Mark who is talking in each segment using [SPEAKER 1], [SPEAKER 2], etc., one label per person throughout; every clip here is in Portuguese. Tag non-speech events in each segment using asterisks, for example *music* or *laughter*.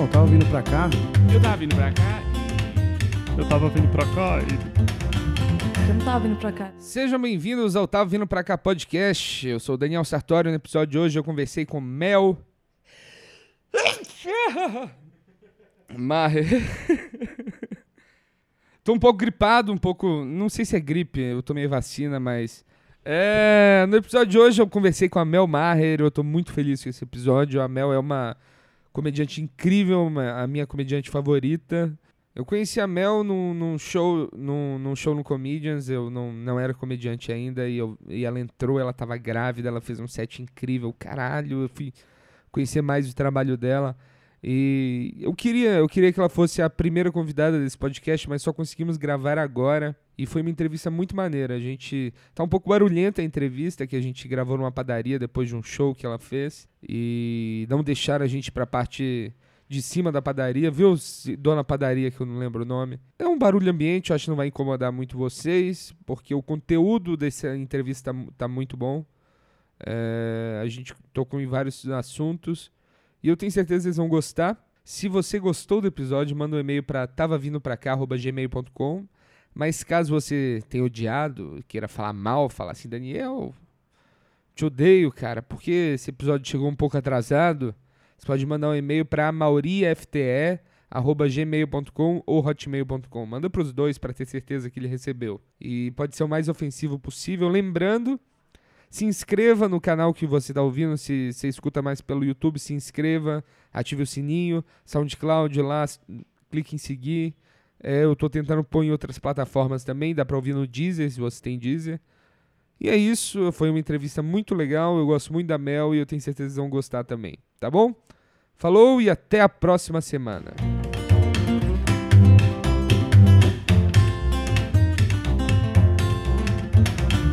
[SPEAKER 1] Não, tava vindo pra cá.
[SPEAKER 2] Eu tava vindo pra cá
[SPEAKER 3] Eu tava vindo pra cá e.
[SPEAKER 4] Eu não tava vindo pra cá.
[SPEAKER 2] Sejam bem-vindos ao Tava Vindo Pra Cá podcast. Eu sou o Daniel Sartório. No episódio de hoje eu conversei com Mel. *laughs* Marre. *laughs* Tô um pouco gripado, um pouco. Não sei se é gripe, eu tomei vacina, mas. É, no episódio de hoje eu conversei com a Mel Maher. Eu tô muito feliz com esse episódio. A Mel é uma comediante incrível, a minha comediante favorita. Eu conheci a Mel num, num show, num, num show no Comedians, eu não, não era comediante ainda, e, eu, e ela entrou, ela tava grávida, ela fez um set incrível, caralho, eu fui conhecer mais o trabalho dela. E eu queria, eu queria que ela fosse a primeira convidada desse podcast, mas só conseguimos gravar agora. E foi uma entrevista muito maneira. A gente. Tá um pouco barulhenta a entrevista que a gente gravou numa padaria depois de um show que ela fez. E não deixaram a gente pra parte de cima da padaria, viu, dona padaria, que eu não lembro o nome. É um barulho ambiente, eu acho que não vai incomodar muito vocês, porque o conteúdo dessa entrevista tá tá muito bom. É, a gente tocou em vários assuntos e eu tenho certeza que vocês vão gostar. Se você gostou do episódio, manda um e-mail para tavavindopracá.gmail.com. Mas caso você tenha odiado, queira falar mal, falar assim, Daniel, te odeio, cara, porque esse episódio chegou um pouco atrasado, você pode mandar um e-mail para maurifte@gmail.com ou hotmail.com. Manda para os dois para ter certeza que ele recebeu. E pode ser o mais ofensivo possível. Lembrando, se inscreva no canal que você está ouvindo. Se você escuta mais pelo YouTube, se inscreva, ative o sininho, SoundCloud lá, clique em seguir. É, eu estou tentando pôr em outras plataformas também, dá para ouvir no Deezer, se você tem Deezer. E é isso, foi uma entrevista muito legal, eu gosto muito da Mel e eu tenho certeza que vocês vão gostar também, tá bom? Falou e até a próxima semana.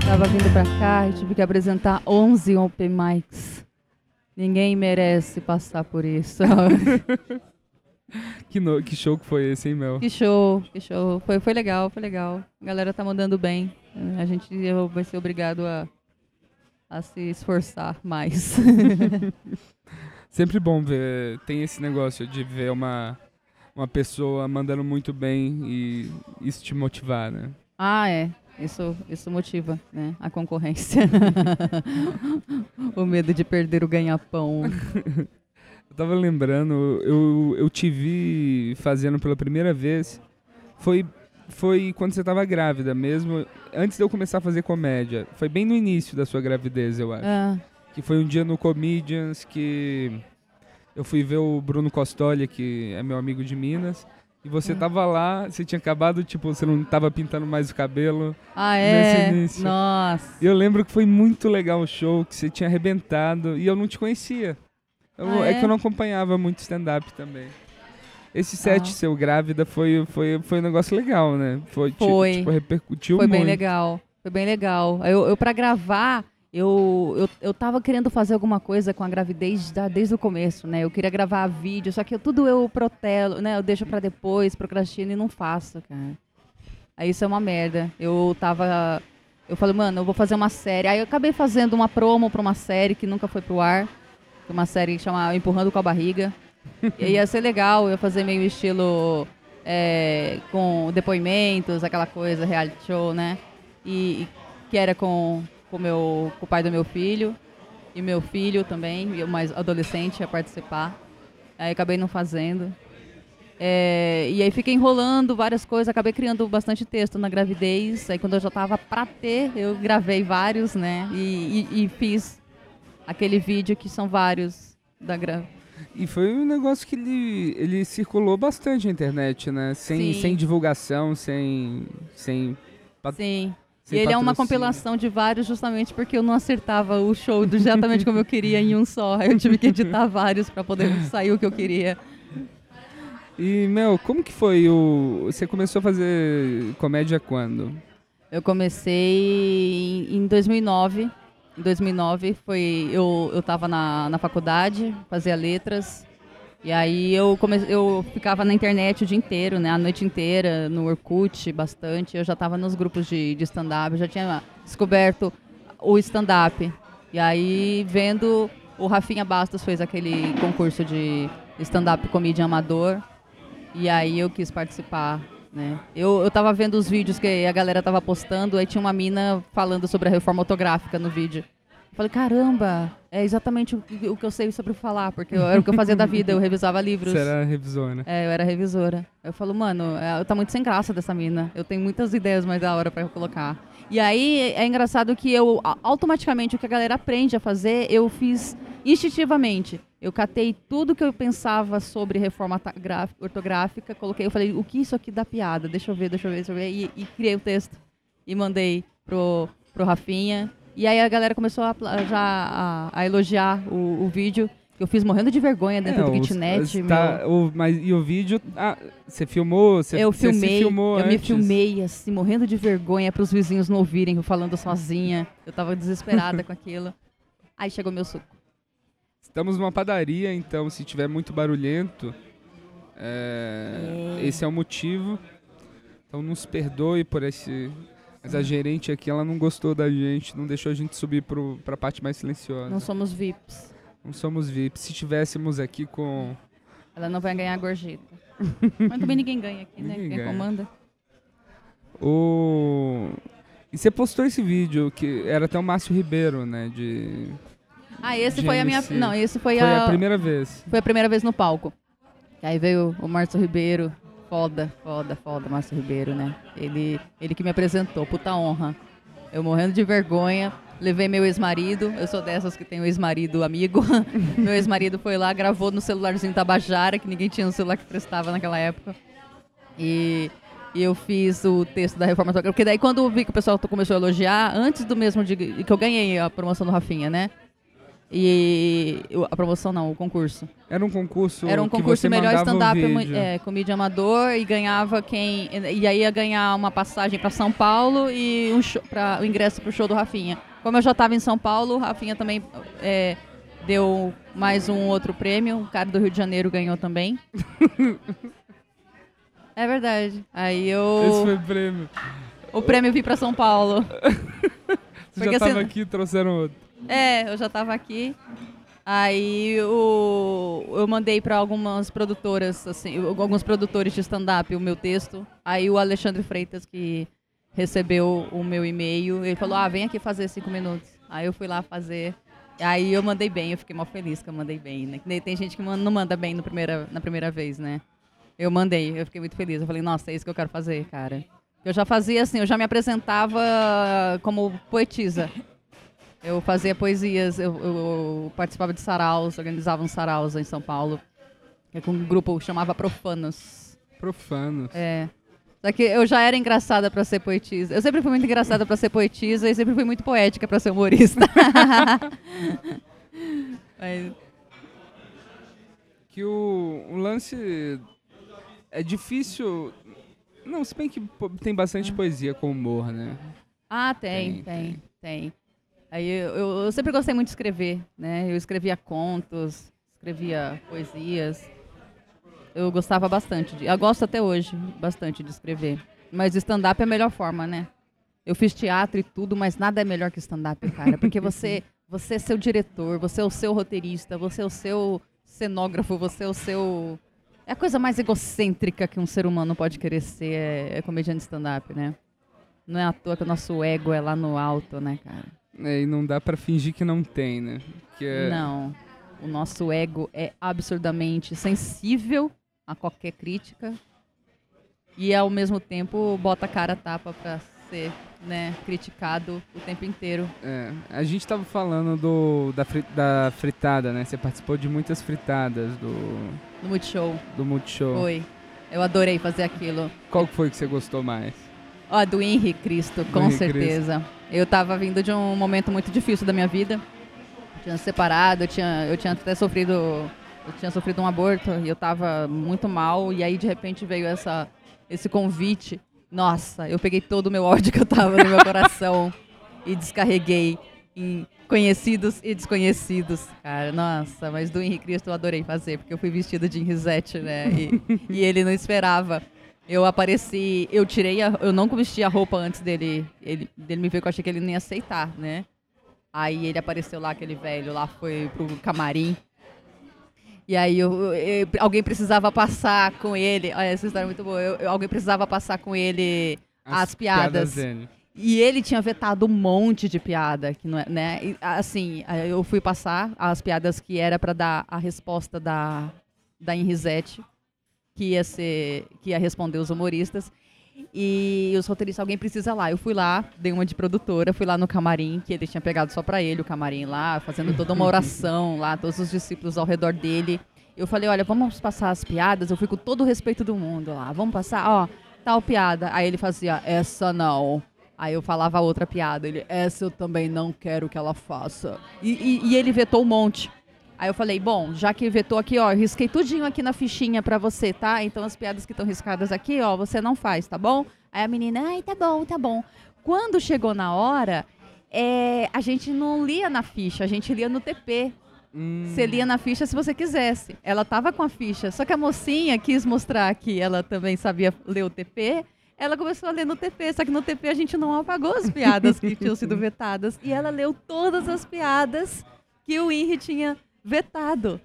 [SPEAKER 4] Tava vindo pra cá e tive que apresentar 11 open mics. Ninguém merece passar por isso. *laughs*
[SPEAKER 2] Que, no- que show que foi esse, hein, Mel?
[SPEAKER 4] que show, que show. Foi, foi legal, foi legal. A galera tá mandando bem. A gente vai ser obrigado a, a se esforçar mais. *laughs*
[SPEAKER 2] Sempre bom ver, tem esse negócio de ver uma, uma pessoa mandando muito bem e isso te motivar, né?
[SPEAKER 4] ah, é. Isso, isso motiva, né? A concorrência. *laughs* o medo de perder o ganha-pão.
[SPEAKER 2] Eu tava lembrando, eu, eu te vi fazendo pela primeira vez, foi, foi quando você tava grávida mesmo, antes de eu começar a fazer comédia. Foi bem no início da sua gravidez, eu acho.
[SPEAKER 4] Ah,
[SPEAKER 2] Que foi um dia no Comedians que eu fui ver o Bruno Costoli, que é meu amigo de Minas. E você
[SPEAKER 4] Hum.
[SPEAKER 2] tava lá, você tinha acabado, tipo, você não tava pintando mais o cabelo.
[SPEAKER 4] ah, é?
[SPEAKER 2] Nesse início.
[SPEAKER 4] Nossa.
[SPEAKER 2] E eu lembro que foi muito legal o show, que você tinha arrebentado. E eu não te conhecia. Eu-
[SPEAKER 4] Ah,
[SPEAKER 2] é?
[SPEAKER 4] é?
[SPEAKER 2] que eu não acompanhava muito stand-up também. Esse set
[SPEAKER 4] Ah.
[SPEAKER 2] seu grávida foi, foi, foi um negócio legal, né? Foi,
[SPEAKER 4] Foi.
[SPEAKER 2] tipo, repercutiu
[SPEAKER 4] Foi
[SPEAKER 2] muito.
[SPEAKER 4] bem legal. Foi bem legal. Eu, eu para gravar, eu, eu, eu tava querendo fazer alguma coisa com a gravidez da- desde o começo, né? Eu queria gravar vídeo, só que eu- tudo eu protelo, né? Eu deixo pra depois, procrastino e não faço, cara. Aí isso é uma merda. Eu tava. Eu falei, mano, eu vou fazer uma série. Aí eu acabei fazendo uma promo pra uma série que nunca foi pro ar. Uma série que chama Empurrando com a Barriga. *laughs* e aí ia ser legal, eu fazer meio estilo é, com depoimentos, aquela coisa, reality show, né? E, e que era com, com, meu, com o pai do meu filho. E meu filho também, mais adolescente ia participar. Aí acabei não fazendo. É, e aí fiquei enrolando várias coisas, acabei criando bastante texto na gravidez. Aí quando eu já tava pra ter, eu gravei vários, né? E, e- e fiz aquele vídeo que são vários da gra...
[SPEAKER 2] E foi um negócio que ele, ele circulou bastante na internet, né? Sem,
[SPEAKER 4] Sim.
[SPEAKER 2] sem divulgação, sem. sem,
[SPEAKER 4] Sim. E ele é uma
[SPEAKER 2] patrocínio.
[SPEAKER 4] compilação de vários justamente porque eu não acertava o show do exatamente como eu queria em um só. Eu tive que editar vários pra poder sair o que eu queria.
[SPEAKER 2] E, Mel, como que foi o. Você começou a fazer comédia quando?
[SPEAKER 4] Eu comecei em, em 2009. Em 2009 foi eu eu tava na, na faculdade, fazia letras. E aí eu come, eu ficava na internet o dia inteiro, né, a noite inteira, no Orkut bastante. Eu já tava nos grupos de, de stand-up, já tinha descoberto o stand-up. E aí vendo o Rafinha Bastos fez aquele concurso de stand-up comedian amador. E aí eu quis participar, né? Eu, eu tava vendo os vídeos que a galera tava postando, aí tinha uma mina falando sobre a reforma ortográfica no vídeo. Falei, caramba, é exatamente o, que- eu sei sobre falar, porque eu- era o que eu fazia da vida, eu revisava livros.
[SPEAKER 2] Você era revisora.
[SPEAKER 4] É, eu era revisora. Eu falo, mano, é, tá muito sem graça dessa mina. Eu tenho muitas ideias mais da hora pra eu colocar. E aí é engraçado que eu, automaticamente, o que a galera aprende a fazer, eu fiz instintivamente. Eu catei tudo que eu pensava sobre reforma ortográfica, coloquei, eu falei, o que isso aqui dá piada? Deixa eu ver, deixa eu ver, deixa eu ver. E, e criei o texto. E mandei pro, pro Rafinha. E aí a galera começou a, já a, a elogiar o, o vídeo. Eu fiz morrendo de vergonha dentro do
[SPEAKER 2] É, os-
[SPEAKER 4] kitnet.
[SPEAKER 2] os- tá, o- mas, e o vídeo. Ah, você filmou? Você,
[SPEAKER 4] eu filmei,
[SPEAKER 2] filmou
[SPEAKER 4] eu me
[SPEAKER 2] antes?
[SPEAKER 4] filmei assim, morrendo de vergonha para os vizinhos não ouvirem eu falando sozinha. Eu tava desesperada com aquilo. Aí chegou meu suco.
[SPEAKER 2] Estamos numa padaria, então se tiver muito barulhento, é,
[SPEAKER 4] É.
[SPEAKER 2] esse é o motivo. Então nos perdoe por esse. Mas a gerente aqui, ela não gostou da gente, não deixou a gente subir pro, pra parte mais silenciosa.
[SPEAKER 4] Não somos VIPs.
[SPEAKER 2] Não somos VIP. Se tivéssemos aqui com.
[SPEAKER 4] Ela não vai ganhar gorjeta. *laughs* Mas também ninguém ganha aqui, né?
[SPEAKER 2] Ninguém
[SPEAKER 4] Quem
[SPEAKER 2] ganha.
[SPEAKER 4] comanda.
[SPEAKER 2] O. E você postou esse vídeo, que era até o Márcio Ribeiro, né? De.
[SPEAKER 4] Ah, esse
[SPEAKER 2] De
[SPEAKER 4] foi a minha.
[SPEAKER 2] MC.
[SPEAKER 4] Não, esse foi,
[SPEAKER 2] Foi
[SPEAKER 4] a,
[SPEAKER 2] a primeira vez.
[SPEAKER 4] Foi a primeira vez no palco. Aí veio o Márcio Ribeiro. Foda, foda, foda, Márcio Ribeiro, né? Ele, ele que me apresentou, puta honra. Eu morrendo de vergonha, levei meu ex-marido. Eu sou dessas que tem o ex-marido amigo. *laughs* meu ex-marido foi lá, gravou no celularzinho Tabajara, que ninguém tinha um celular que prestava naquela época. E, e eu fiz o texto da reforma. Porque daí quando eu vi que o pessoal começou a elogiar, antes do mesmo de que eu ganhei a promoção do Rafinha, né? E eu- a promoção não, o concurso.
[SPEAKER 2] Era um concurso.
[SPEAKER 4] Era um concurso melhor stand-up, é, comédia amador, e ganhava quem. E aí ia ganhar uma passagem para São Paulo e um show, pra, o ingresso pro show do Rafinha. Como eu já estava em São Paulo, o Rafinha também é, deu mais um outro prêmio. O cara do Rio de Janeiro ganhou também. *laughs* é verdade. Aí eu.
[SPEAKER 2] Esse foi o prêmio.
[SPEAKER 4] O prêmio vim para São Paulo. *laughs*
[SPEAKER 2] Você
[SPEAKER 4] Porque
[SPEAKER 2] já tava
[SPEAKER 4] você-
[SPEAKER 2] aqui e trouxeram outro.
[SPEAKER 4] É, eu já tava aqui. Aí o, eu mandei para algumas produtoras, assim, alguns produtores de stand-up o meu texto. Aí o Alexandre Freitas, que recebeu o meu e-mail, ele falou: Ah, vem aqui fazer cinco minutos. Aí eu fui lá fazer. Aí eu mandei bem, eu fiquei mal feliz que eu mandei bem, né? Tem gente que não manda bem no primeira, na primeira vez, né? Eu mandei, eu fiquei muito feliz. Eu falei, nossa, é isso que eu quero fazer, cara. Eu já fazia assim, eu já me apresentava como poetisa. Eu fazia poesias, eu, eu participava de saraus, organizava uns saraus em São Paulo, é com um grupo que chamava Profanos.
[SPEAKER 2] Profano.
[SPEAKER 4] É. Só que eu já era engraçada pra ser poetisa. Eu sempre fui muito engraçada pra ser poetisa e sempre fui muito poética pra ser humorista. *laughs* Mas,
[SPEAKER 2] Que o, o lance é difícil. Não, se bem que tem bastante poesia com humor, né?
[SPEAKER 4] ah, tem,
[SPEAKER 2] Tem,
[SPEAKER 4] tem, tem. Aí eu, eu, sempre gostei muito de escrever, né? Eu escrevia contos, escrevia poesias. Eu gostava bastante. De, eu gosto até hoje bastante de escrever. Mas stand-up é a melhor forma, né? Eu fiz teatro e tudo, mas nada é melhor que stand-up, cara. Porque você, *laughs* você é seu diretor, você é o seu roteirista, você é o seu cenógrafo, você é o seu. É a coisa mais egocêntrica que um ser humano pode querer ser, é, é comediante stand-up, né? Não é à toa que o nosso ego é lá no alto, né, cara?
[SPEAKER 2] É, e não dá pra fingir que não tem, né? Que é-
[SPEAKER 4] Não. O nosso ego é absurdamente sensível a qualquer crítica e ao mesmo tempo bota a cara a tapa pra ser, né, criticado o tempo inteiro.
[SPEAKER 2] é. A gente tava falando do, da, fri- da fritada, né? Você participou de muitas fritadas do,
[SPEAKER 4] No Multishow.
[SPEAKER 2] do Multishow.
[SPEAKER 4] Foi. Eu adorei fazer aquilo.
[SPEAKER 2] Qual foi que você gostou mais?
[SPEAKER 4] Ó, do Henri Cristo, com
[SPEAKER 2] Henri
[SPEAKER 4] certeza. Eu tava vindo de um momento muito difícil da minha vida. Eu tinha separado, eu tinha, eu tinha até sofrido. Eu tinha sofrido um aborto e eu tava muito mal. E aí, de repente, veio essa, esse convite. Nossa, eu peguei todo o meu ódio que eu tava no meu coração e descarreguei em conhecidos e desconhecidos. Cara, nossa, mas do Henri Cristo eu adorei fazer, porque eu fui vestida de Henrisette, né? E, e ele não esperava. Eu apareci, eu tirei, a, eu não vesti a roupa antes dele, ele, dele me ver, que eu achei que ele nem ia aceitar, né? Aí ele apareceu lá, aquele velho lá, foi pro camarim. E aí eu- eu- alguém precisava passar com ele. Olha, essa história é muito boa. Eu- alguém precisava passar com ele as, piadas.
[SPEAKER 2] dele.
[SPEAKER 4] E ele tinha vetado um monte de piada, que não é, né? E, assim, eu fui passar as piadas que era pra dar a resposta da da Henrisete, que ia ser que ia responder os humoristas. E os roteiristas, alguém precisa lá. Eu fui lá, dei uma de produtora, fui lá no camarim, que ele tinha pegado só pra ele, o camarim lá, fazendo toda uma oração lá, todos os discípulos ao redor dele. Eu falei, olha, vamos passar as piadas, eu fui com todo o respeito do mundo lá. Vamos passar, ó, tal piada. Aí ele fazia, essa não. Aí eu falava outra piada. Ele, essa eu também não quero que ela faça. E, e- e ele vetou um monte. Aí eu falei, bom, já que vetou aqui, ó, eu risquei tudinho aqui na fichinha pra você, tá? Então as piadas que estão riscadas aqui, ó, você não faz, tá bom? Aí a menina, ai, tá bom, tá bom. Quando chegou na hora, é, a gente não lia na ficha, a gente lia no TP.
[SPEAKER 2] Hum,
[SPEAKER 4] Você lia na ficha se você quisesse. Ela tava com a ficha, só que a mocinha quis mostrar que ela também sabia ler o TP. Ela começou a ler no TP, só que no TP a gente não apagou as piadas que tinham sido *laughs* vetadas. E ela leu todas as piadas que o Henry tinha vetado.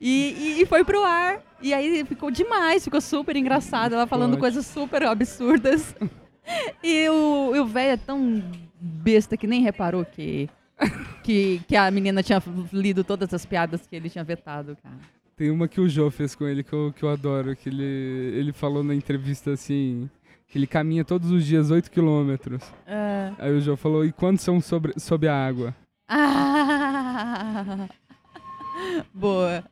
[SPEAKER 4] E, e, e foi pro ar. E aí ficou demais, ficou super engraçado. Ela falando
[SPEAKER 2] Ótimo.
[SPEAKER 4] coisas super absurdas. E o o velho é tão besta que nem reparou que, que, que a menina tinha lido todas as piadas que ele tinha vetado, cara.
[SPEAKER 2] Tem uma que o Jô fez com ele que eu, que eu adoro, que ele, ele falou na entrevista assim, que ele caminha todos os dias 8 quilômetros.
[SPEAKER 4] É.
[SPEAKER 2] Aí o Jô falou, e quantos são sobre, sob a água?
[SPEAKER 4] Ah! *laughs* Boa.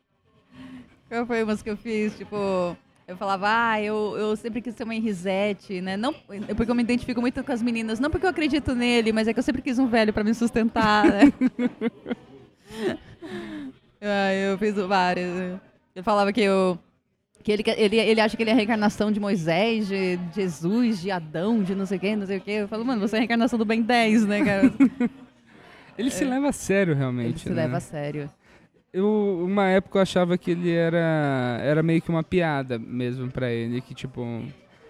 [SPEAKER 4] Qual foi umas que eu fiz? Tipo, eu falava, ah, eu, eu sempre quis ser uma Henrisete, né? Não, porque eu me identifico muito com as meninas. Não porque eu acredito nele, mas é que eu sempre quis um velho pra me sustentar, né? *laughs* ah, eu fiz várias. Eu falava que eu. Que ele, ele, ele acha que ele é a reencarnação de Moisés, de Jesus, de Adão, de não sei quem, não sei o quê. Eu falo, mano, você é a reencarnação do Ben 10, né, cara? *laughs*
[SPEAKER 2] Ele se leva a sério,
[SPEAKER 4] Ele
[SPEAKER 2] realmente,
[SPEAKER 4] se
[SPEAKER 2] né?
[SPEAKER 4] leva a sério.
[SPEAKER 2] Eu, uma época eu achava que ele era, era meio que uma piada mesmo pra ele, que tipo,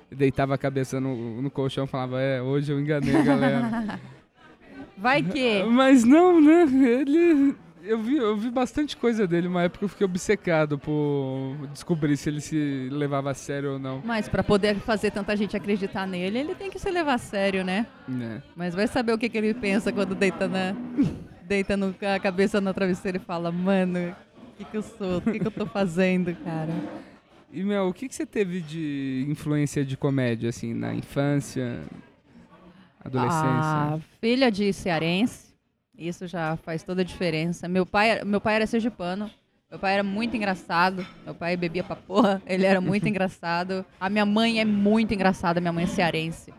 [SPEAKER 2] deitava a cabeça no, no colchão e falava, é, hoje eu enganei a galera. *laughs*
[SPEAKER 4] Vai que.
[SPEAKER 2] Mas não, né? Ele. Eu vi, eu vi bastante coisa dele, uma época eu fiquei obcecado por descobrir se ele se levava a sério ou não.
[SPEAKER 4] Mas pra poder fazer tanta gente acreditar nele, ele tem que se levar a sério, né?
[SPEAKER 2] né?
[SPEAKER 4] Mas vai saber o que, que ele pensa quando deita na. Deita no, a cabeça no travesseiro e fala, mano, o que, que eu sou? O que, que eu tô fazendo, cara?
[SPEAKER 2] E, Mel, o que, que você teve de influência de comédia, assim, na infância, adolescência?
[SPEAKER 4] Ah, filha de cearense, isso já faz toda a diferença. Meu pai, era- meu pai era sergipano. Meu pai era muito engraçado. Meu pai bebia pra porra. *laughs* Ele era muito *laughs* engraçado. A minha mãe é muito engraçada. Minha mãe é cearense.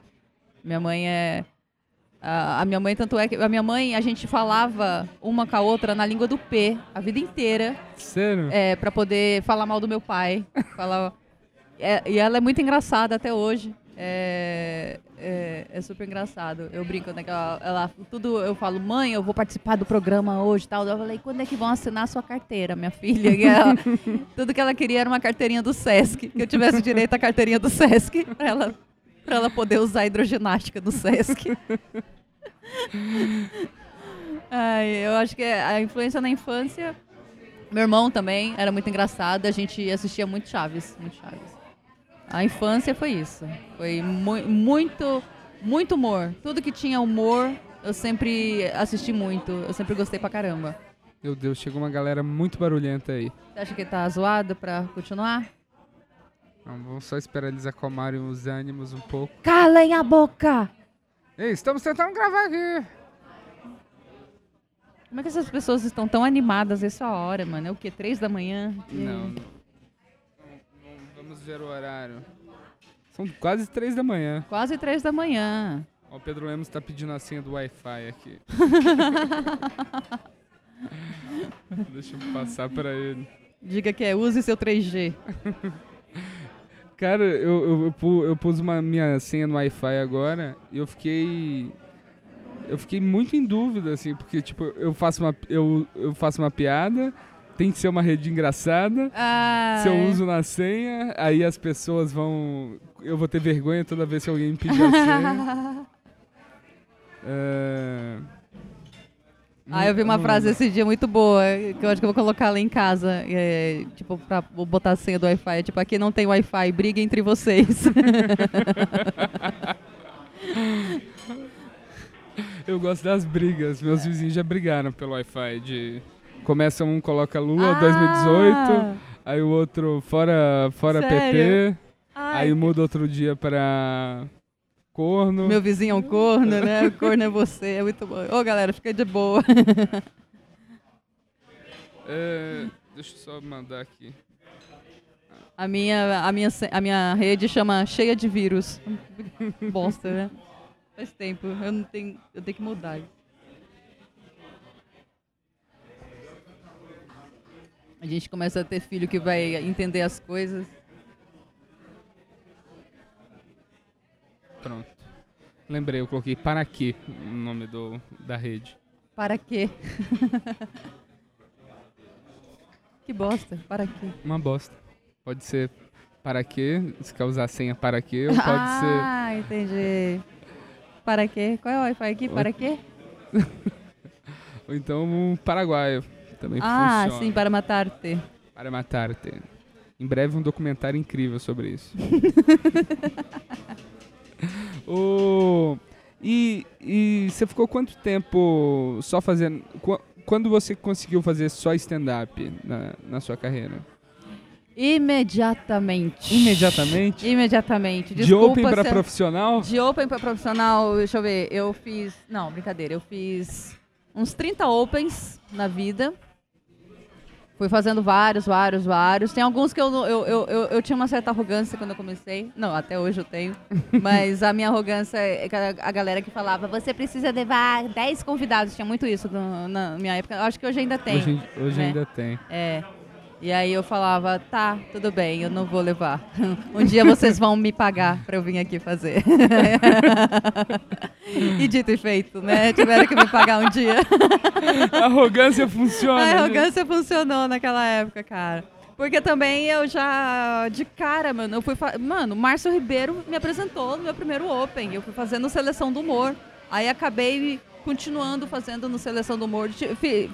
[SPEAKER 4] Minha mãe é. A a minha mãe, tanto é que. A minha mãe, a gente falava uma com a outra na língua do P a vida inteira.
[SPEAKER 2] Sério?
[SPEAKER 4] É, pra poder falar mal do meu pai. Falar- É, e ela é muito engraçada até hoje. É, é, é super engraçado. Eu brinco, né? ela, ela- tudo eu falo, mãe, eu vou participar do programa hoje e tal. Eu falei, quando é que vão assinar a sua carteira, minha filha? E ela- *laughs* tudo que ela queria era uma carteirinha do Sesc, que eu tivesse direito à carteirinha do Sesc, pra ela, pra ela poder usar a hidroginástica do Sesc. Ai, eu acho que a influência na infância. Meu irmão também era muito engraçado, a gente assistia muito Chaves, muito Chaves. A infância foi isso. Foi mu muito, muito humor. Tudo que tinha humor, eu sempre assisti muito. Eu sempre gostei pra caramba.
[SPEAKER 2] Meu Deus, chegou uma galera muito barulhenta aí.
[SPEAKER 4] Você acha que tá zoado pra continuar?
[SPEAKER 2] Não, vamos só esperar eles acalmarem os ânimos um pouco.
[SPEAKER 4] Calem a boca!
[SPEAKER 2] Ei, estamos tentando gravar aqui.
[SPEAKER 4] Como é que essas pessoas estão tão animadas essa hora, mano? É o quê? Três da manhã?
[SPEAKER 2] Não, não, não vamos ver o horário. São quase três da manhã.
[SPEAKER 4] Quase três da manhã.
[SPEAKER 2] Ó, o Pedro Lemos tá pedindo a senha do Wi-Fi aqui. *laughs* Deixa eu passar pra ele.
[SPEAKER 4] Diga que é use seu 3G. *laughs*
[SPEAKER 2] Cara, eu, eu, eu, pu- eu pus uma minha senha no Wi-Fi agora e eu fiquei. Eu fiquei muito em dúvida, assim, porque, tipo, eu faço uma, eu, eu faço uma piada, tem que ser uma rede engraçada.
[SPEAKER 4] Ah,
[SPEAKER 2] Se eu
[SPEAKER 4] é.
[SPEAKER 2] uso na senha, aí as pessoas vão. Eu vou ter vergonha toda vez que alguém me pedir a senha. *laughs* É,
[SPEAKER 4] Ah, eu vi uma
[SPEAKER 2] Não
[SPEAKER 4] frase esse dia muito boa, que eu acho que eu vou colocar lá em casa, é, tipo, pra botar a senha do Wi-Fi. Tipo, aqui não tem Wi-Fi, briga entre vocês. *laughs*
[SPEAKER 2] Eu gosto das brigas. Meus vizinhos já brigaram pelo Wi-Fi. De... Começa um, coloca Lula 2018, aí o outro fora, fora
[SPEAKER 4] Ah. Sério?
[SPEAKER 2] PT,
[SPEAKER 4] Ai,
[SPEAKER 2] aí muda outro dia pra corno.
[SPEAKER 4] Meu vizinho é um corno, né? O corno é você, é muito bom. Ô, galera, fica de boa.
[SPEAKER 2] É, deixa eu só mandar aqui.
[SPEAKER 4] A minha, a minha, a minha rede chama Cheia de Vírus. Bosta, né? Faz tempo, eu não tenho, eu tenho que mudar. A gente começa a ter filho que vai entender as coisas.
[SPEAKER 2] Pronto. Lembrei, eu coloquei para quê o nome do, da rede.
[SPEAKER 4] Para quê? *laughs* que bosta, para quê?
[SPEAKER 2] Uma bosta. Pode ser para quê, se quer usar a senha para quê, ou pode ser
[SPEAKER 4] ah, entendi. Para quê? Qual é o Wi-Fi aqui? Para quê? *laughs*
[SPEAKER 2] Ou então um paraguaio. Também
[SPEAKER 4] Ah,
[SPEAKER 2] funciona.
[SPEAKER 4] sim, para matar-te.
[SPEAKER 2] Para matar-te. Em breve um documentário incrível sobre isso. *laughs* o... E, e você ficou quanto tempo só fazendo... qu- Quando você conseguiu fazer só stand-up na, na sua carreira?
[SPEAKER 4] Imediatamente.
[SPEAKER 2] Imediatamente?
[SPEAKER 4] Imediatamente.
[SPEAKER 2] De
[SPEAKER 4] Desculpa
[SPEAKER 2] open para
[SPEAKER 4] se-
[SPEAKER 2] profissional?
[SPEAKER 4] De open para profissional, deixa eu ver, eu fiz. Não, brincadeira, eu fiz uns 30 opens na vida. Fui fazendo vários, vários, vários. Tem alguns que eu, não- eu, eu, eu, eu tinha uma certa arrogância quando eu comecei. Não, até hoje eu tenho. *laughs* Mas a minha arrogância é que a, a galera que falava, você precisa levar 10 convidados. Tinha muito isso no- na minha época. Eu Acho que hoje ainda tem.
[SPEAKER 2] Hoje, hoje
[SPEAKER 4] né?
[SPEAKER 2] ainda tem.
[SPEAKER 4] É. E aí eu falava, tá, tudo bem, eu não vou levar. *laughs* Um dia vocês vão me pagar pra eu vir aqui fazer. *laughs* e dito e feito, né? Tiveram que me pagar um dia. *laughs*
[SPEAKER 2] A arrogância funciona.
[SPEAKER 4] A
[SPEAKER 2] né?
[SPEAKER 4] arrogância funcionou naquela época, cara. Porque também eu já, de cara, mano, eu fui. Mano, o Márcio Ribeiro me apresentou no meu primeiro Open. Eu fui fazendo Seleção do Humor. Aí acabei continuando fazendo no Seleção do Humor.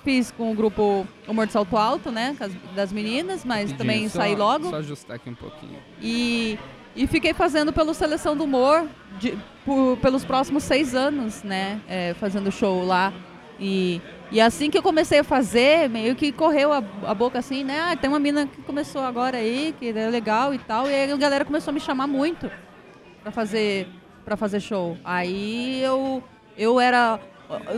[SPEAKER 4] Fiz com o grupo Humor de Salto Alto, né? Das meninas, mas
[SPEAKER 2] Rapidinho,
[SPEAKER 4] também
[SPEAKER 2] só-
[SPEAKER 4] saí logo.
[SPEAKER 2] Só ajustar aqui um pouquinho.
[SPEAKER 4] E, e fiquei fazendo pelo Seleção do Humor de- por- pelos próximos seis anos, né? É, fazendo show lá. E, e assim que eu comecei a fazer, meio que correu a, a boca assim, né? Ah, tem uma mina que começou agora aí, que é legal e tal. E aí a galera começou a me chamar muito pra fazer, pra fazer show. Aí eu, eu era.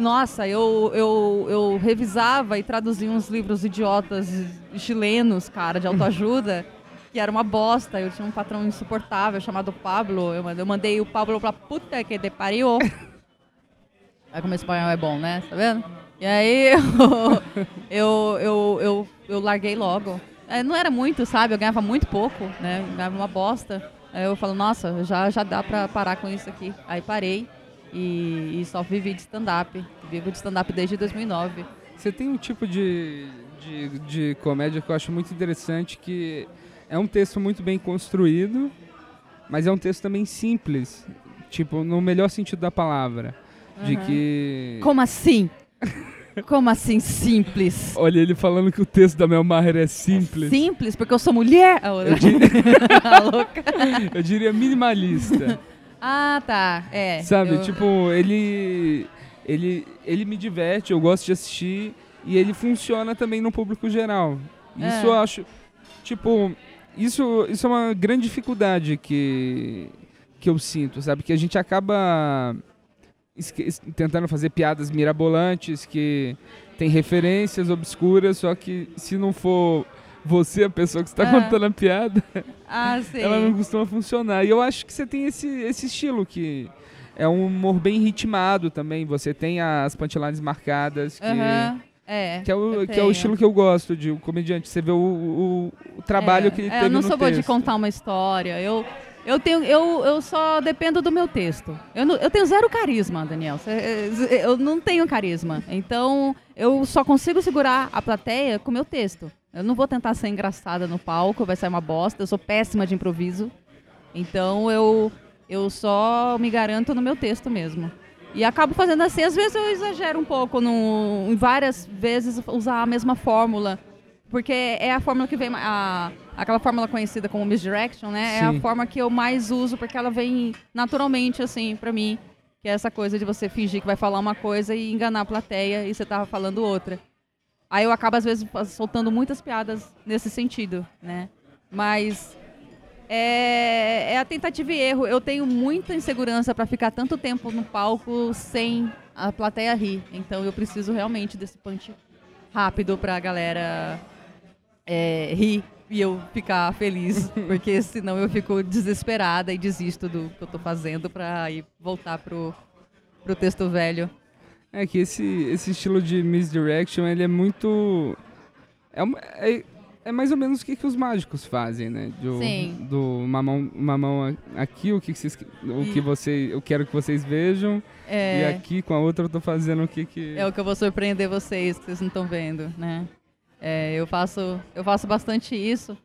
[SPEAKER 4] Nossa, eu, eu, eu revisava e traduzia uns livros idiotas chilenos, cara, de autoajuda, *laughs* que era uma bosta. Eu tinha um patrão insuportável chamado Pablo. Eu mandei, eu mandei o Pablo pra puta que te pariu. *laughs* Aí como espanhol é bom, né? Tá vendo? E aí eu, *laughs* eu, eu, eu, eu larguei logo. É, não era muito, sabe? Eu ganhava muito pouco, né? Eu ganhava uma bosta. Aí eu falo, nossa, já, já dá pra parar com isso aqui. Aí parei e, e só vivi de stand-up. Vivo de stand-up desde 2009.
[SPEAKER 2] Você tem um tipo de, de, de comédia que eu acho muito interessante, que é um texto muito bem construído, mas é um texto também simples. Tipo, no melhor sentido da palavra. De
[SPEAKER 4] Aham.
[SPEAKER 2] que.
[SPEAKER 4] Como assim? Como assim simples?
[SPEAKER 2] Olha, ele falando que o texto da Mel Maher é simples.
[SPEAKER 4] Simples, porque eu sou mulher?
[SPEAKER 2] Eu, *laughs* eu diria minimalista.
[SPEAKER 4] Ah, tá. É.
[SPEAKER 2] Sabe?
[SPEAKER 4] eu-
[SPEAKER 2] Tipo, ele, ele, ele me diverte, eu gosto de assistir e ele funciona também no público geral. Isso
[SPEAKER 4] É.
[SPEAKER 2] eu acho, tipo, isso, isso é uma grande dificuldade que, que eu sinto, sabe? Que a gente acaba tentando fazer piadas mirabolantes que tem referências obscuras, só que se não for você a pessoa que está
[SPEAKER 4] É.
[SPEAKER 2] contando a piada,
[SPEAKER 4] Ah, *laughs*
[SPEAKER 2] ela não costuma funcionar. E eu acho que você tem esse, esse estilo que é um humor bem ritmado também. Você tem as punchlines marcadas, que.
[SPEAKER 4] É.
[SPEAKER 2] que, é, o, que é o estilo que eu gosto de um comediante. Você vê o, o, o trabalho
[SPEAKER 4] É,
[SPEAKER 2] que ele
[SPEAKER 4] é,
[SPEAKER 2] teve
[SPEAKER 4] Eu não sou boa de contar uma história. Eu, eu, tenho, eu, eu só dependo do meu texto. Eu, não- eu tenho zero carisma, Daniel. Cê- Eu não tenho carisma. Então, eu só consigo segurar a plateia com o meu texto. Eu não vou tentar ser engraçada no palco, vai sair uma bosta. Eu sou péssima de improviso. Então, eu, eu só me garanto no meu texto mesmo. E acabo fazendo assim, às vezes eu exagero um pouco, no, em várias vezes usar a mesma fórmula. Porque é a fórmula que vem. A, aquela fórmula conhecida como misdirection, né? É
[SPEAKER 2] Sim.
[SPEAKER 4] a forma que eu mais uso, porque ela vem naturalmente, assim, pra mim. Que é essa coisa de você fingir que vai falar uma coisa e enganar a plateia e você tava falando outra. Aí eu acabo, às vezes, soltando muitas piadas nesse sentido, né? Mas é, é a tentativa e erro. Eu tenho muita insegurança para ficar tanto tempo no palco sem a plateia rir. Então eu preciso realmente desse punch rápido pra galera é, rir e eu ficar feliz. *laughs* Porque senão eu fico desesperada e desisto do que eu tô fazendo pra ir voltar pro, pro texto velho.
[SPEAKER 2] É que esse, esse estilo de misdirection, ele é muito... É, uma- é, é mais ou menos o que, que os mágicos fazem, né? Do,
[SPEAKER 4] Sim.
[SPEAKER 2] Do uma mão, uma mão aqui, o que, que vocês... O que
[SPEAKER 4] E-
[SPEAKER 2] você, eu quero que vocês vejam. E
[SPEAKER 4] É,
[SPEAKER 2] aqui, com a outra, eu tô fazendo o que que...
[SPEAKER 4] é o que eu vou surpreender vocês, que vocês não estão vendo, né? É, eu, faço, eu faço bastante isso.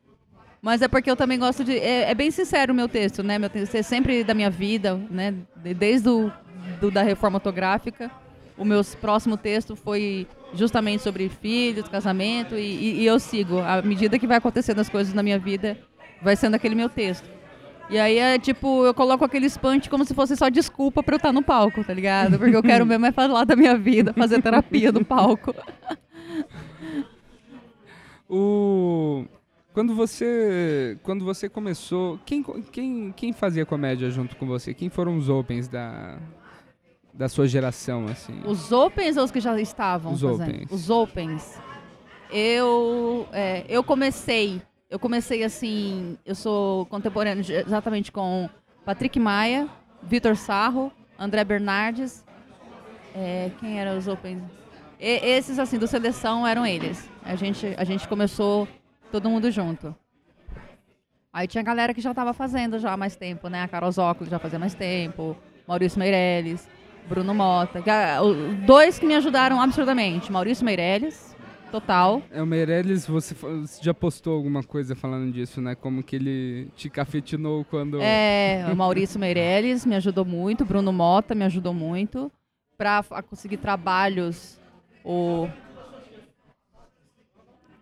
[SPEAKER 4] Mas é porque eu também gosto de. É, é bem sincero o meu texto, né? Meu texto é sempre da minha vida, né? de- Desde o do, da reforma ortográfica. O meu próximo texto foi justamente sobre filhos, casamento, e, e- e eu sigo. À medida que vai acontecendo as coisas na minha vida, vai sendo aquele meu texto. E aí é tipo, eu coloco aquele punch como se fosse só desculpa pra eu estar no palco, tá ligado? Porque eu quero mesmo é falar da minha vida, fazer terapia no palco. *laughs*
[SPEAKER 2] O... Quando você, quando você começou, quem, quem, quem fazia comédia junto com você? Quem foram os opens da, da sua geração, assim?
[SPEAKER 4] Os opens ou os que já estavam
[SPEAKER 2] Os
[SPEAKER 4] fazendo?
[SPEAKER 2] opens.
[SPEAKER 4] Os opens. Eu, é, eu comecei, eu comecei assim, eu sou contemporâneo exatamente com Patrick Maia, Vitor Sarro, André Bernardes. É, quem eram os opens? E- esses, assim, do Seleção eram eles. A gente, a gente começou todo mundo junto. Aí tinha galera que já estava fazendo já há mais tempo, né? A Carol Zócoli já fazia mais tempo, Maurício Meirelles, Bruno Mota. Dois que me ajudaram absurdamente. Maurício Meirelles, total.
[SPEAKER 2] É, o Meirelles, você, já postou alguma coisa falando disso, né? Como que ele te cafetinou quando...
[SPEAKER 4] É, o Maurício Meirelles me ajudou muito, Bruno Mota me ajudou muito para conseguir trabalhos. O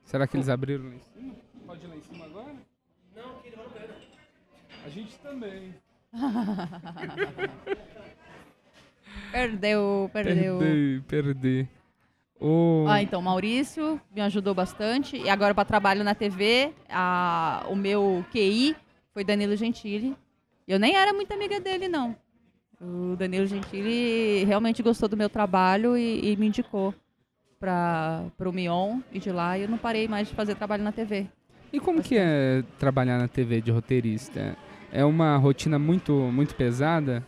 [SPEAKER 2] Será que eles abriram lá em cima? Pode ir lá em cima agora? Não, que não A gente também. *laughs*
[SPEAKER 4] perdeu, perdeu.
[SPEAKER 2] Perdi, perdi. O...
[SPEAKER 4] Ah, então, Maurício me ajudou bastante. E agora, para trabalho na TV, a- o meu QI foi Danilo Gentili. Eu nem era muito amiga dele, não. O Danilo Gentili realmente gostou do meu trabalho e, e me indicou para o Mion. E de lá eu não parei mais de fazer trabalho na TV.
[SPEAKER 2] E como que é trabalhar na TV de roteirista? É uma rotina muito, muito pesada?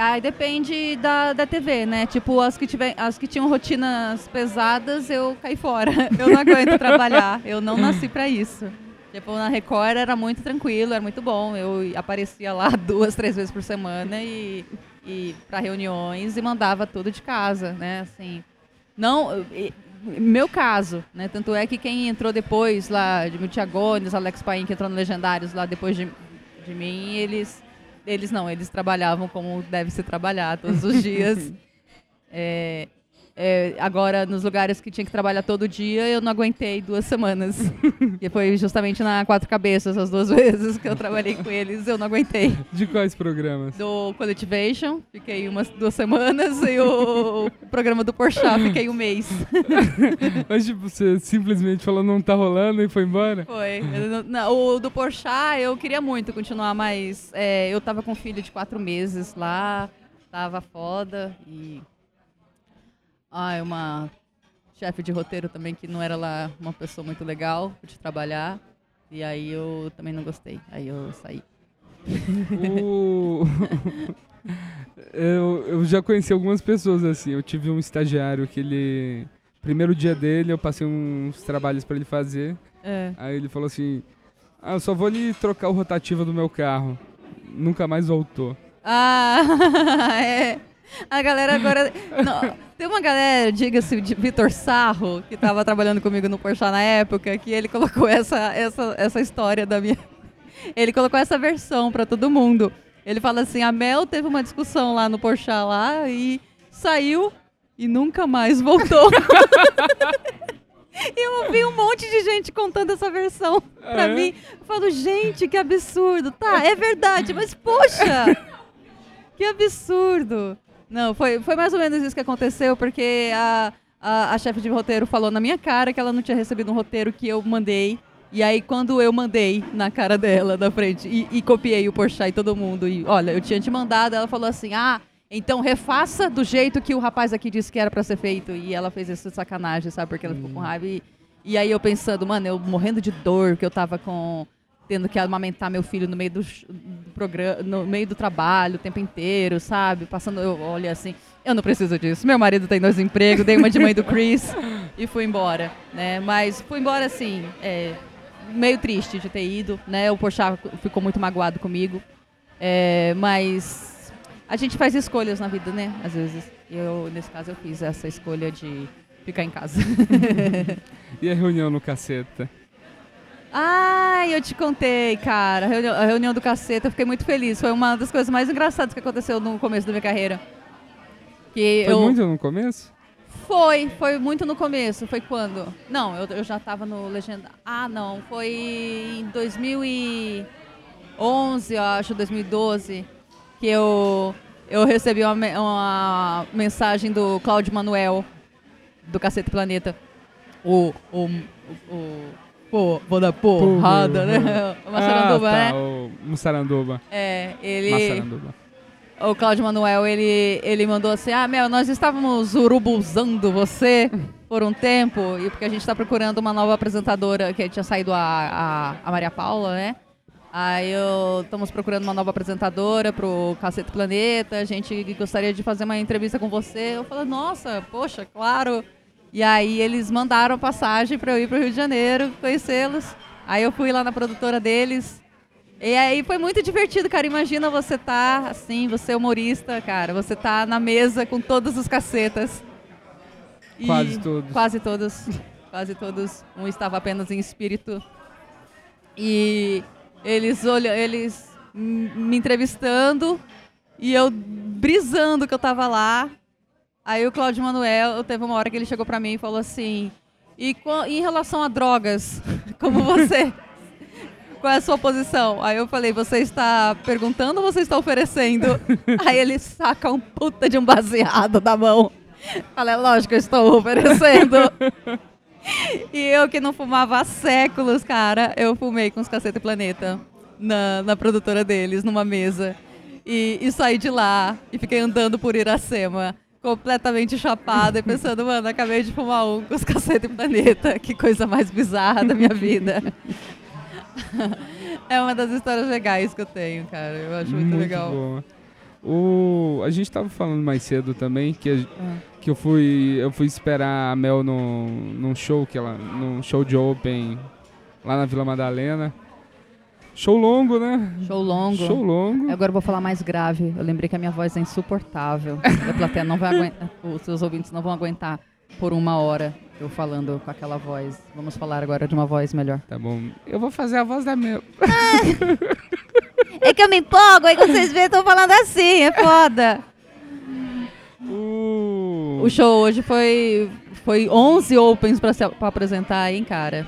[SPEAKER 4] Aí depende da, da TV, né? Tipo, as que, tiver, as que tinham rotinas pesadas, eu caí fora. *laughs* Eu não aguento trabalhar. Eu não nasci pra isso. Tipo, na Record era muito tranquilo, era muito bom. Eu aparecia lá *laughs* duas, três vezes por semana e, e para reuniões e mandava tudo de casa, né? Assim, não, e- meu caso, né? Tanto é que quem entrou depois lá, de Miltia Gomes, Alex Paim, que entrou no Legendários lá depois de, de mim, eles eles não, eles trabalhavam como deve se trabalhar todos os dias. *laughs* É, é, agora, nos lugares que tinha que trabalhar todo dia, eu não aguentei duas semanas. *laughs* e foi justamente na Quatro Cabeças, as duas *laughs* vezes que eu trabalhei com eles, eu não aguentei.
[SPEAKER 2] De quais programas?
[SPEAKER 4] Do Collectivation, fiquei umas duas semanas, e o programa do Porchat, fiquei um mês. *laughs*
[SPEAKER 2] Mas tipo, você simplesmente falou não tá rolando e foi embora?
[SPEAKER 4] Foi. Eu não- não, o do Porchat, eu queria muito continuar, mas é, eu tava com um filho de quatro meses lá, tava foda e... Ah, uma chefe de roteiro também que não era lá uma pessoa muito legal de trabalhar. E aí eu também não gostei. Aí eu saí.
[SPEAKER 2] O... *laughs* eu, eu já conheci algumas pessoas assim. Eu tive um estagiário que ele. Primeiro dia dele, eu passei uns trabalhos pra ele fazer.
[SPEAKER 4] É.
[SPEAKER 2] Aí ele falou assim: Ah, eu só vou lhe trocar o rotativo do meu carro. Nunca mais voltou.
[SPEAKER 4] Ah, *laughs* é. A galera agora. Não, tem uma galera, diga-se, de Vitor Sarro, que estava trabalhando comigo no Porchat na época, que ele colocou essa, essa, essa história da minha. Ele colocou essa versão para todo mundo. Ele fala assim: a Mel teve uma discussão lá no Porchat lá e saiu e nunca mais voltou. *laughs* E eu ouvi um monte de gente contando essa versão pra
[SPEAKER 2] É?
[SPEAKER 4] mim. Eu falo, gente, que absurdo. Tá, é verdade, mas poxa! Que absurdo. Não, foi, foi mais ou menos isso que aconteceu, porque a, a, a chefe de roteiro falou na minha cara que ela não tinha recebido um roteiro que eu mandei. E aí, quando eu mandei na cara dela, da frente, e, e copiei o Porchat e todo mundo, e olha, eu tinha te mandado, ela falou assim, ah, então refaça do jeito que o rapaz aqui disse que era pra ser feito. E ela fez isso de sacanagem, sabe? Porque ela ficou com raiva. E, e aí eu pensando, mano, eu morrendo de dor, que eu tava com. Tendo que amamentar meu filho no meio do, do programa, no meio do trabalho o tempo inteiro, sabe? Passando, eu olho assim, eu não preciso disso. Meu marido tem dois empregos, dei uma de mãe do Chris e fui embora, né? Mas fui embora assim, é, meio triste de ter ido, né? O Porchat ficou muito magoado comigo. É, mas a gente faz escolhas na vida, né? Às vezes. Eu, nesse caso, eu fiz essa escolha de ficar em casa. *laughs*
[SPEAKER 2] E a reunião no caceta?
[SPEAKER 4] Ai, eu te contei, cara. A reunião, a reunião do caceta, eu fiquei muito feliz. Foi uma das coisas mais engraçadas que aconteceu no começo da minha carreira. Que
[SPEAKER 2] Foi
[SPEAKER 4] eu...
[SPEAKER 2] muito no começo?
[SPEAKER 4] Foi, foi muito no começo. Foi quando? Não, eu, eu já tava no Legenda. Ah, não. Foi em 2011, eu acho, 2012, que eu, eu recebi uma, uma mensagem do Cláudio Manuel, do Cacete Planeta. O. O. o, o pô, vou dar porrada, né? *laughs* O Massaranduba,
[SPEAKER 2] ah, tá,
[SPEAKER 4] né?
[SPEAKER 2] o Mussaranduba.
[SPEAKER 4] É, ele.
[SPEAKER 2] Massaranduba.
[SPEAKER 4] O Cláudio Manuel, ele, ele mandou assim: Ah, Mel, nós estávamos urubuzando você por um tempo, e porque a gente está procurando uma nova apresentadora, que tinha saído a, a, a Maria Paula, né? Aí eu estamos procurando uma nova apresentadora pro Cacete Planeta, a gente gostaria de fazer uma entrevista com você. Eu falei, nossa, poxa, claro. E aí eles mandaram passagem para eu ir pro Rio de Janeiro, conhecê-los. Aí eu fui lá na produtora deles, e aí foi muito divertido, cara. Imagina você tá assim, você é humorista, cara. Você tá na mesa com todos os cacetas. E-
[SPEAKER 2] Quase todos.
[SPEAKER 4] Quase todos. Quase todos. Um estava apenas em espírito. E eles olham, eles me entrevistando e eu brisando que eu tava lá. Aí o Cláudio Manuel, teve uma hora que ele chegou pra mim e falou assim: "E em relação a drogas, *laughs* como você qual é a sua posição? Aí eu falei, você está perguntando ou você está oferecendo? *laughs* Aí ele saca um puta de um baseado da mão. Fala, é lógico, eu estou oferecendo. *laughs* e eu que não fumava há séculos, cara, eu fumei com os Cacete Planeta na, na produtora deles, numa mesa. E, e saí de lá e fiquei andando por Iracema, completamente chapada e pensando, mano, acabei de fumar um com os Cacete Planeta. Que coisa mais bizarra da minha vida. *laughs* É uma das histórias legais que eu tenho, cara. Eu acho muito, legal.
[SPEAKER 2] boa. O, a gente tava falando mais cedo também que, a-
[SPEAKER 4] Ah.
[SPEAKER 2] que eu fui eu fui esperar a Mel num, num show que ela num show de open lá na Vila Madalena. Show longo, né?
[SPEAKER 4] Show longo.
[SPEAKER 2] Show longo.
[SPEAKER 4] Agora eu vou falar mais grave. Eu lembrei que a minha voz é insuportável. *laughs* a plateia não vai aguentar, os seus ouvintes não vão aguentar por uma hora eu falando com aquela voz. Vamos falar agora de uma voz melhor.
[SPEAKER 2] Tá bom. Eu vou fazer a voz da Mel. *laughs*
[SPEAKER 4] É que eu me empolgo, aí vocês veem, eu tô falando assim, é foda.
[SPEAKER 2] O...
[SPEAKER 4] O show hoje foi, foi 11 opens pra, se, pra apresentar, hein, cara.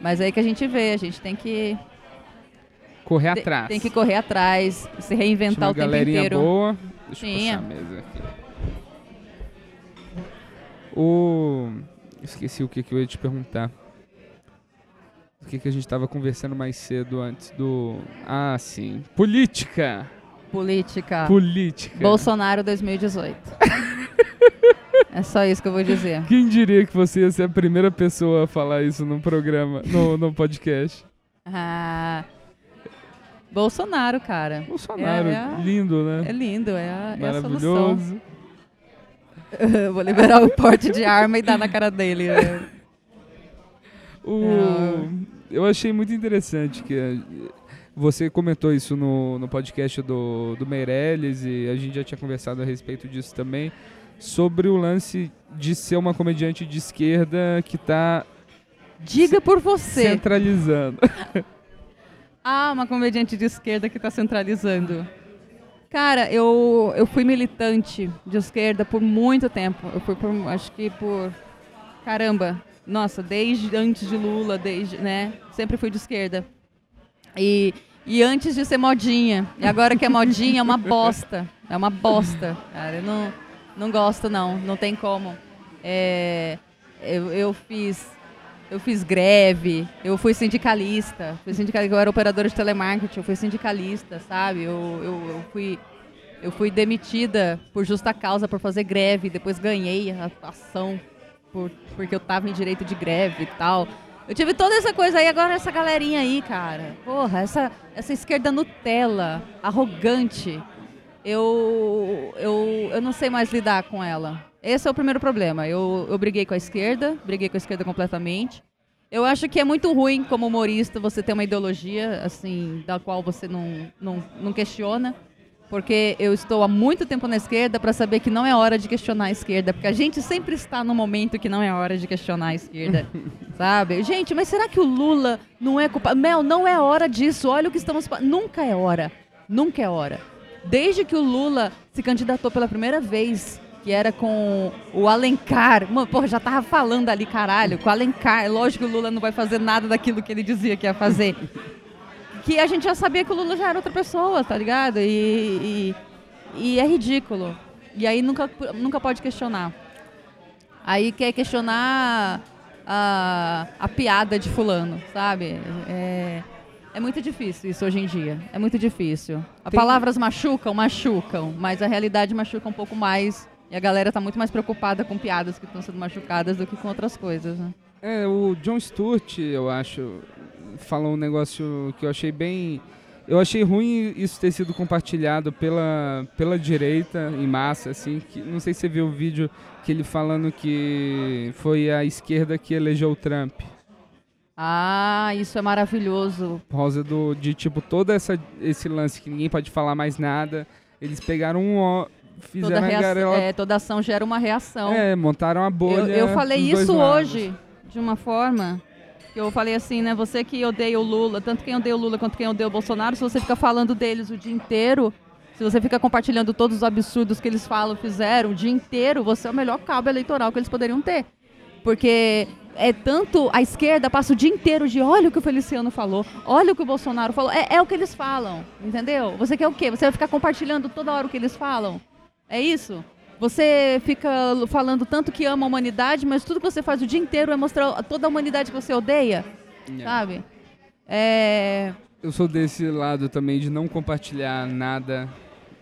[SPEAKER 4] Mas é aí que a gente vê, a gente tem que,
[SPEAKER 2] Correr atrás.
[SPEAKER 4] tem que correr atrás, se reinventar o tempo
[SPEAKER 2] galerinha
[SPEAKER 4] inteiro.
[SPEAKER 2] boa. Deixa eu
[SPEAKER 4] Tinha.
[SPEAKER 2] puxar a mesa aqui. O... Esqueci o que, que eu ia te perguntar. O que, que a gente tava conversando mais cedo antes do... Ah, sim. Política!
[SPEAKER 4] Política.
[SPEAKER 2] Política.
[SPEAKER 4] Bolsonaro 2018. *laughs* é só isso que eu vou dizer.
[SPEAKER 2] Quem diria que você ia ser a primeira pessoa a falar isso num programa, no, no podcast?
[SPEAKER 4] Ah, Bolsonaro, cara.
[SPEAKER 2] Bolsonaro,
[SPEAKER 4] É, é a-
[SPEAKER 2] lindo, né?
[SPEAKER 4] É lindo, é a, é a solução.
[SPEAKER 2] Maravilhoso. *laughs*
[SPEAKER 4] Vou liberar o porte de arma e dar na cara dele. é.
[SPEAKER 2] O...
[SPEAKER 4] É.
[SPEAKER 2] Eu achei muito interessante que você comentou isso no, no podcast do, do Meirelles e a gente já tinha conversado a respeito disso também, sobre o lance de ser uma comediante de esquerda que está
[SPEAKER 4] Diga por você.
[SPEAKER 2] centralizando. *laughs*
[SPEAKER 4] Ah, uma comediante de esquerda que tá centralizando. Cara, eu, eu fui militante de esquerda por muito tempo. Eu fui por, acho que por, caramba, nossa, desde antes de Lula, desde, né? Sempre fui de esquerda. E, e antes de ser modinha. E agora que é modinha, é uma bosta. É uma bosta, cara. Eu não, não gosto, não. Não tem como. É, eu, eu fiz eu fiz greve, eu fui sindicalista, fui sindicalista, eu era operadora de telemarketing, eu fui sindicalista, sabe? Eu, eu, eu, fui, eu fui demitida por justa causa por fazer greve, depois ganhei a ação por, porque eu tava em direito de greve e tal. Eu tive toda essa coisa aí, agora essa galerinha aí, cara. Porra, essa, essa esquerda Nutella, arrogante. Eu, eu, eu não sei mais lidar com ela. Esse é o primeiro problema. Eu, eu briguei com a esquerda, briguei com a esquerda completamente. Eu acho que é muito ruim, como humorista, você ter uma ideologia, assim, da qual você não, não, não questiona. Porque eu estou há muito tempo na esquerda para saber que não é hora de questionar a esquerda. Porque a gente sempre está no momento que não é hora de questionar a esquerda. *laughs* sabe? Gente, mas será que o Lula não é culpado? Mel, não é hora disso. Olha o que estamos. Nunca é hora. Nunca é hora. Desde que o Lula se candidatou pela primeira vez que era com o Alencar. Mano, porra, já tava falando ali, caralho, com o Alencar. Lógico que o Lula não vai fazer nada daquilo que ele dizia que ia fazer. que a gente já sabia que o Lula já era outra pessoa, tá ligado? E, e, e é ridículo. E aí nunca, nunca pode questionar. Aí quer questionar a, a piada de fulano, sabe? É, é muito difícil isso hoje em dia. É muito difícil. As Tem... palavras machucam, machucam, mas a realidade machuca um pouco mais e a galera tá muito mais preocupada com piadas que estão sendo machucadas do que com outras coisas, né?
[SPEAKER 2] É, o John Stewart, eu acho, falou um negócio que eu achei bem. Eu achei ruim isso ter sido compartilhado pela, pela direita em massa, assim. Que, não sei se você viu o vídeo que ele falando que foi a esquerda que elegeu o Trump.
[SPEAKER 4] Ah, isso é maravilhoso.
[SPEAKER 2] Por causa do, de, tipo, todo essa, esse lance que ninguém pode falar mais nada. Eles pegaram um,
[SPEAKER 4] fizeram toda, é, toda ação gera uma reação.
[SPEAKER 2] É, montaram a bolha.
[SPEAKER 4] Eu, eu falei isso hoje, de uma forma. Que eu falei assim, né? Você que odeia o Lula, tanto quem odeia o Lula quanto quem odeia o Bolsonaro, se você fica falando deles o dia inteiro, se você fica compartilhando todos os absurdos que eles falam, fizeram o dia inteiro, você é o melhor cabo eleitoral que eles poderiam ter. Porque é tanto a esquerda passa o dia inteiro de olha o que o Feliciano falou, olha o que o Bolsonaro falou. É, é o que eles falam, entendeu? Você quer o quê? Você vai ficar compartilhando toda hora o que eles falam? É isso? Você fica falando tanto que ama a humanidade, mas tudo que você faz o dia inteiro é mostrar toda a humanidade que você odeia, yeah. sabe? É...
[SPEAKER 2] Eu sou desse lado também de não compartilhar nada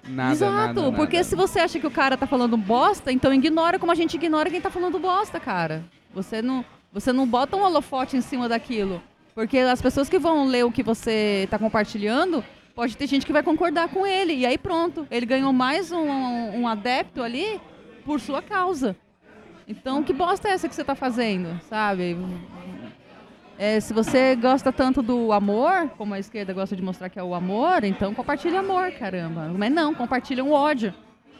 [SPEAKER 2] Nada,
[SPEAKER 4] Exato,
[SPEAKER 2] nada,
[SPEAKER 4] porque
[SPEAKER 2] nada.
[SPEAKER 4] se você acha que o cara tá falando bosta, então ignora como a gente ignora quem tá falando bosta, cara. Você não, você não bota um holofote em cima daquilo. Porque as pessoas que vão ler o que você tá compartilhando Pode ter gente que vai concordar com ele. E aí pronto, ele ganhou mais um, um, um adepto ali por sua causa. Então, que bosta é essa que você está fazendo, sabe? É, se você gosta tanto do amor, como a esquerda gosta de mostrar que é o amor, então compartilhe amor, caramba. Mas não, compartilham o ódio.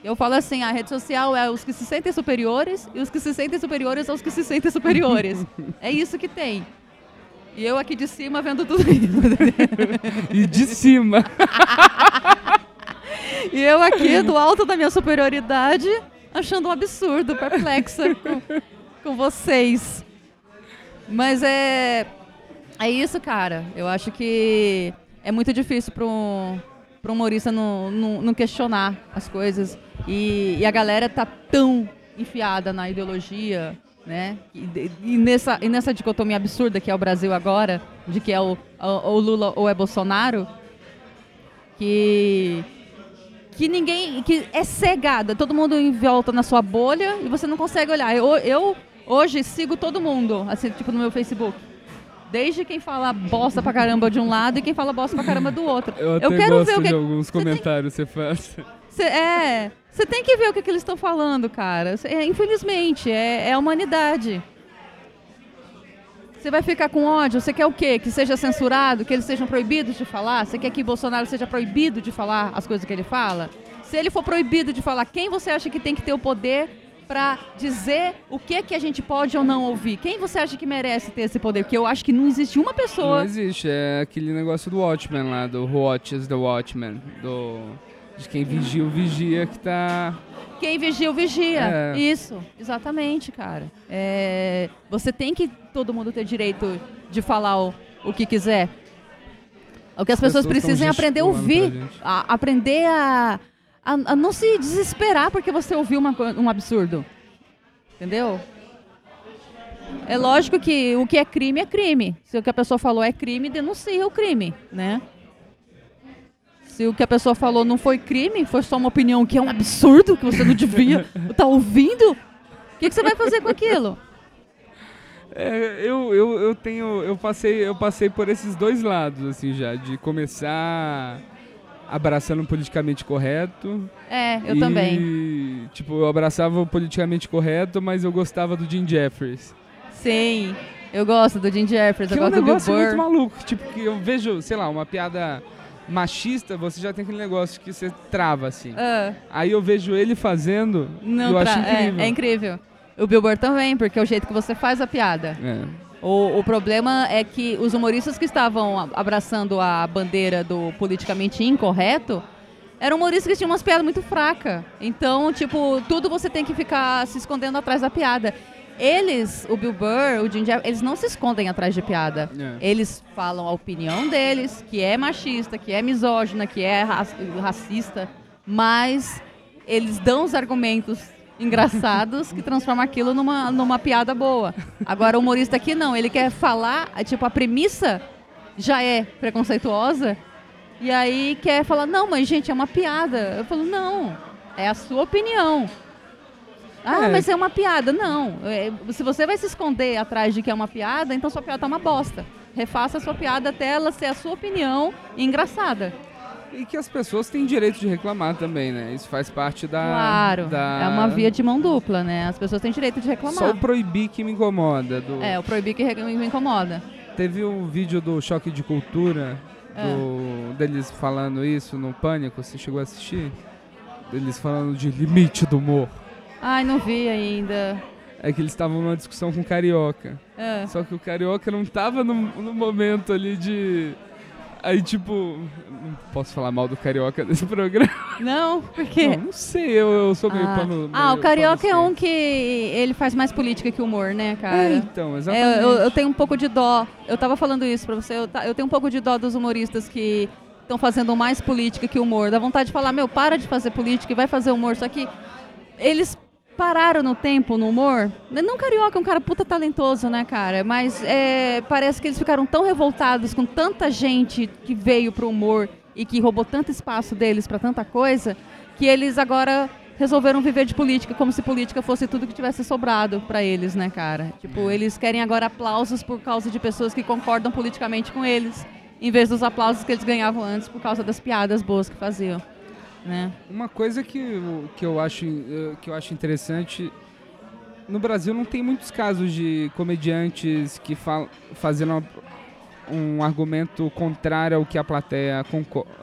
[SPEAKER 4] Eu falo assim, a rede social é os que se sentem superiores e os que se sentem superiores aos que se sentem superiores. *laughs* é isso que tem. E eu aqui de cima vendo tudo isso. *laughs*
[SPEAKER 2] e de cima. *laughs*
[SPEAKER 4] e eu aqui do alto da minha superioridade, achando um absurdo, perplexa com, com vocês. Mas é. É isso, cara. Eu acho que é muito difícil para um, um humorista não, não, não questionar as coisas. E, e a galera tá tão enfiada na ideologia né? E, e, nessa, e nessa dicotomia absurda que é o Brasil agora, de que é o, o, Lula ou é Bolsonaro, que que ninguém que é cegada, todo mundo em volta na sua bolha e você não consegue olhar. Eu, eu hoje sigo todo mundo, assim, tipo no meu Facebook. Desde quem fala bosta pra caramba de um lado e quem fala bosta pra caramba do outro.
[SPEAKER 2] Eu, eu quero ver o que alguns comentários você faz.
[SPEAKER 4] Cê, é, você tem que ver o que, que eles estão falando, cara. É, infelizmente, é, é a humanidade. Você vai ficar com ódio? Você quer o quê? Que seja censurado? Que eles sejam proibidos de falar? Você quer que Bolsonaro seja proibido de falar as coisas que ele fala? Se ele for proibido de falar, quem você acha que tem que ter o poder para dizer o que que a gente pode ou não ouvir? Quem você acha que merece ter esse poder? Porque eu acho que não existe uma pessoa.
[SPEAKER 2] Não existe. É aquele negócio do Watchmen lá, do Who Watches the Watchmen. Do De quem vigia o vigia que tá.
[SPEAKER 4] Quem vigia, o vigia.
[SPEAKER 2] É.
[SPEAKER 4] Isso, exatamente, cara. É, você tem que todo mundo ter direito de falar o, o que quiser. O que as, pessoas,
[SPEAKER 2] pessoas
[SPEAKER 4] precisam é aprender a ouvir, a- aprender a, a, a não se desesperar porque você ouviu uma um absurdo. Entendeu? É lógico que o que é crime é crime. Se o que a pessoa falou é crime, denuncia o crime, né? Se o que a pessoa falou não foi crime, foi só uma opinião que é um absurdo, que você não devia estar *laughs* ouvindo, o que, que você vai fazer com aquilo?
[SPEAKER 2] É, eu, eu, eu tenho. Eu passei, eu passei por esses dois lados, assim, já. De começar abraçando o politicamente correto.
[SPEAKER 4] É, eu
[SPEAKER 2] e,
[SPEAKER 4] também.
[SPEAKER 2] Tipo, eu abraçava o politicamente correto, mas eu gostava do Jim Jeffries.
[SPEAKER 4] Sim, eu gosto do Jim Jeffers,
[SPEAKER 2] Que
[SPEAKER 4] eu
[SPEAKER 2] é um
[SPEAKER 4] gosto do Bill
[SPEAKER 2] negócio muito
[SPEAKER 4] Burr.
[SPEAKER 2] maluco. Tipo, que eu vejo, sei lá, uma piada machista, você já tem aquele negócio que você trava, assim.
[SPEAKER 4] Ah,
[SPEAKER 2] Aí eu vejo ele fazendo
[SPEAKER 4] não
[SPEAKER 2] eu acho
[SPEAKER 4] é,
[SPEAKER 2] incrível.
[SPEAKER 4] é incrível. O Bill Burr também, porque é o jeito que você faz a piada.
[SPEAKER 2] É.
[SPEAKER 4] O, o problema é que os humoristas que estavam abraçando a bandeira do politicamente incorreto eram humoristas que tinham umas piadas muito fracas. Então, tipo, tudo você tem que ficar se escondendo atrás da piada. Eles, o Bill Burr, o Jim Jeffries, eles não se escondem atrás de piada.
[SPEAKER 2] É.
[SPEAKER 4] Eles falam a opinião deles, que é machista, que é misógina, que é ra- racista, mas eles dão os argumentos engraçados que transformam aquilo numa, numa piada boa. Agora, o humorista aqui não, ele quer falar, tipo, a premissa já é preconceituosa, e aí quer falar, não, mas gente, é uma piada. Eu falo, não, é a sua opinião. Ah,
[SPEAKER 2] É.
[SPEAKER 4] mas é uma piada. Não. É, se você vai se esconder atrás de que é uma piada, então sua piada tá uma bosta. Refaça a sua piada até ela ser a sua opinião engraçada.
[SPEAKER 2] E que as pessoas têm direito de reclamar também, né? Isso faz parte da.
[SPEAKER 4] claro.
[SPEAKER 2] da-
[SPEAKER 4] É uma via de mão dupla, né? As pessoas têm direito de reclamar.
[SPEAKER 2] Só o proibir que me incomoda. Do...
[SPEAKER 4] É, o proibir que me incomoda.
[SPEAKER 2] Teve um vídeo do Choque de Cultura,
[SPEAKER 4] É.
[SPEAKER 2] do- deles falando isso no Pânico, você chegou a assistir? Deles falando de limite do humor.
[SPEAKER 4] Ai, não vi ainda.
[SPEAKER 2] É que eles estavam numa discussão com o Carioca.
[SPEAKER 4] É.
[SPEAKER 2] Só que o Carioca não tava no, no momento ali de. Aí, tipo. Não posso falar mal do Carioca nesse programa.
[SPEAKER 4] Não, por quê?
[SPEAKER 2] Não, não sei, eu, eu sou meio
[SPEAKER 4] ah,
[SPEAKER 2] pano.
[SPEAKER 4] Ah,
[SPEAKER 2] meio
[SPEAKER 4] o Carioca é um que ele faz mais política que humor, né, cara?
[SPEAKER 2] É, então,
[SPEAKER 4] É,
[SPEAKER 2] exatamente.
[SPEAKER 4] eu, eu tenho um pouco de dó. Eu tava falando isso pra você. Eu, eu tenho um pouco de dó dos humoristas que estão fazendo mais política que humor. Dá vontade de falar, meu, para de fazer política e vai fazer humor. Só que eles pararam no tempo no humor. Não carioca, é um cara puta talentoso, né, cara? Mas é, parece que eles ficaram tão revoltados com tanta gente que veio pro humor e que roubou tanto espaço deles pra tanta coisa, que eles agora resolveram viver de política como se política fosse tudo que tivesse sobrado pra eles, né, cara? Tipo, eles querem agora aplausos por causa de pessoas que concordam politicamente com eles, em vez dos aplausos que eles ganhavam antes por causa das piadas boas que faziam, né?
[SPEAKER 2] Uma coisa que, eu- que, eu acho, eh, que eu acho interessante. No Brasil não tem muitos casos de comediantes que fal, fazendo uma- um argumento contrário ao que a plateia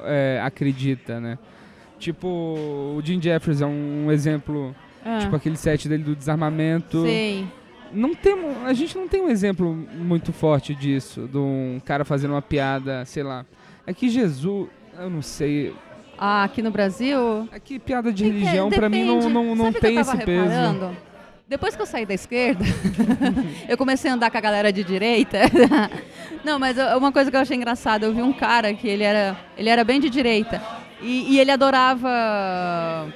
[SPEAKER 2] eh, acredita, né? Tipo, o Jim Jeffries é um exemplo,
[SPEAKER 4] Ah,
[SPEAKER 2] tipo aquele set dele do desarmamento.
[SPEAKER 4] sei.
[SPEAKER 2] Não tem, a gente não tem um exemplo muito forte disso, de um cara fazendo uma piada, sei lá. É que Jesus, eu não sei,
[SPEAKER 4] Ah, aqui no Brasil,
[SPEAKER 2] é que piada de religião pra mim não, não, não
[SPEAKER 4] Sabe
[SPEAKER 2] tem esse
[SPEAKER 4] tava
[SPEAKER 2] peso.
[SPEAKER 4] reparando? Depois que eu saí da esquerda, *laughs* eu comecei a andar com a galera de direita. *laughs* Não, mas uma coisa que eu achei engraçada, eu vi um cara que ele era, ele era bem de direita e, e ele adorava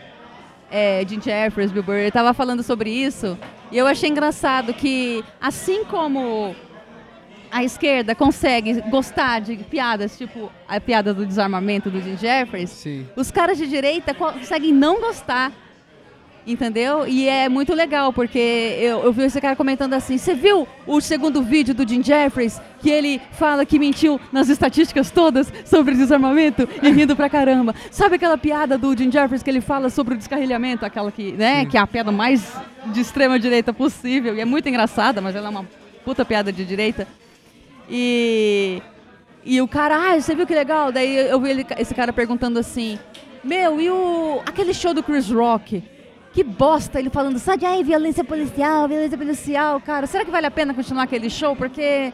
[SPEAKER 4] é, Jim Jeffries, Bill Burr, ele tava falando sobre isso e eu achei engraçado que assim como a esquerda consegue gostar de piadas, tipo a piada do desarmamento do Jim Jeffries,
[SPEAKER 2] Sim.
[SPEAKER 4] os caras de direita conseguem não gostar. Entendeu? E é muito legal, porque eu, eu vi esse cara comentando assim: você viu o segundo vídeo do Jim Jeffries, que ele fala que mentiu nas estatísticas todas sobre desarmamento e rindo pra caramba? Sabe aquela piada do Jim Jeffries que ele fala sobre o descarrilhamento, aquela que, né,
[SPEAKER 2] Sim.
[SPEAKER 4] que é a piada mais de extrema direita possível, e é muito engraçada, mas ela é uma puta piada de direita. E e o cara, ah, você viu que legal? Daí eu vi ele- esse cara perguntando assim: Meu, e o. aquele show do Chris Rock? Que bosta! Ele falando, sabe, ai, violência policial, violência policial, cara. Será que vale a pena continuar aquele show? Porque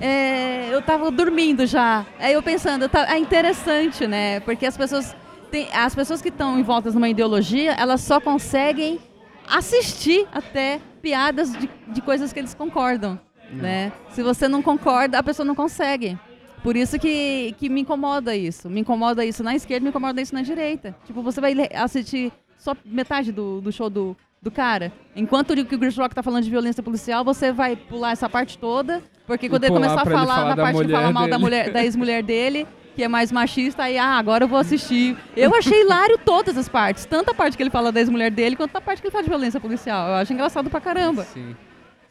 [SPEAKER 4] é, eu tava dormindo já. Aí eu pensando, tá, é interessante, né? Porque as pessoas tem- as pessoas que estão envoltas numa ideologia, elas só conseguem assistir até piadas de, de coisas que eles concordam, né? Se você não concorda, a pessoa não consegue. Por isso que, que me incomoda isso. Me incomoda isso na esquerda, me incomoda isso na direita. Tipo, você vai assistir só metade do, do show do, do cara. Enquanto o que o Chris Rock tá falando de violência policial, você vai pular essa parte toda. Porque quando ele começar a falar,
[SPEAKER 2] falar
[SPEAKER 4] na
[SPEAKER 2] da
[SPEAKER 4] parte que fala mal da,
[SPEAKER 2] dele.
[SPEAKER 4] mulher, da ex-mulher dele, que é mais machista, aí, ah, agora eu vou assistir. *laughs* Eu achei hilário todas as partes. Tanto a parte que ele fala da ex-mulher dele, quanto a parte que ele fala de violência policial. Eu acho engraçado pra caramba.
[SPEAKER 2] Sim.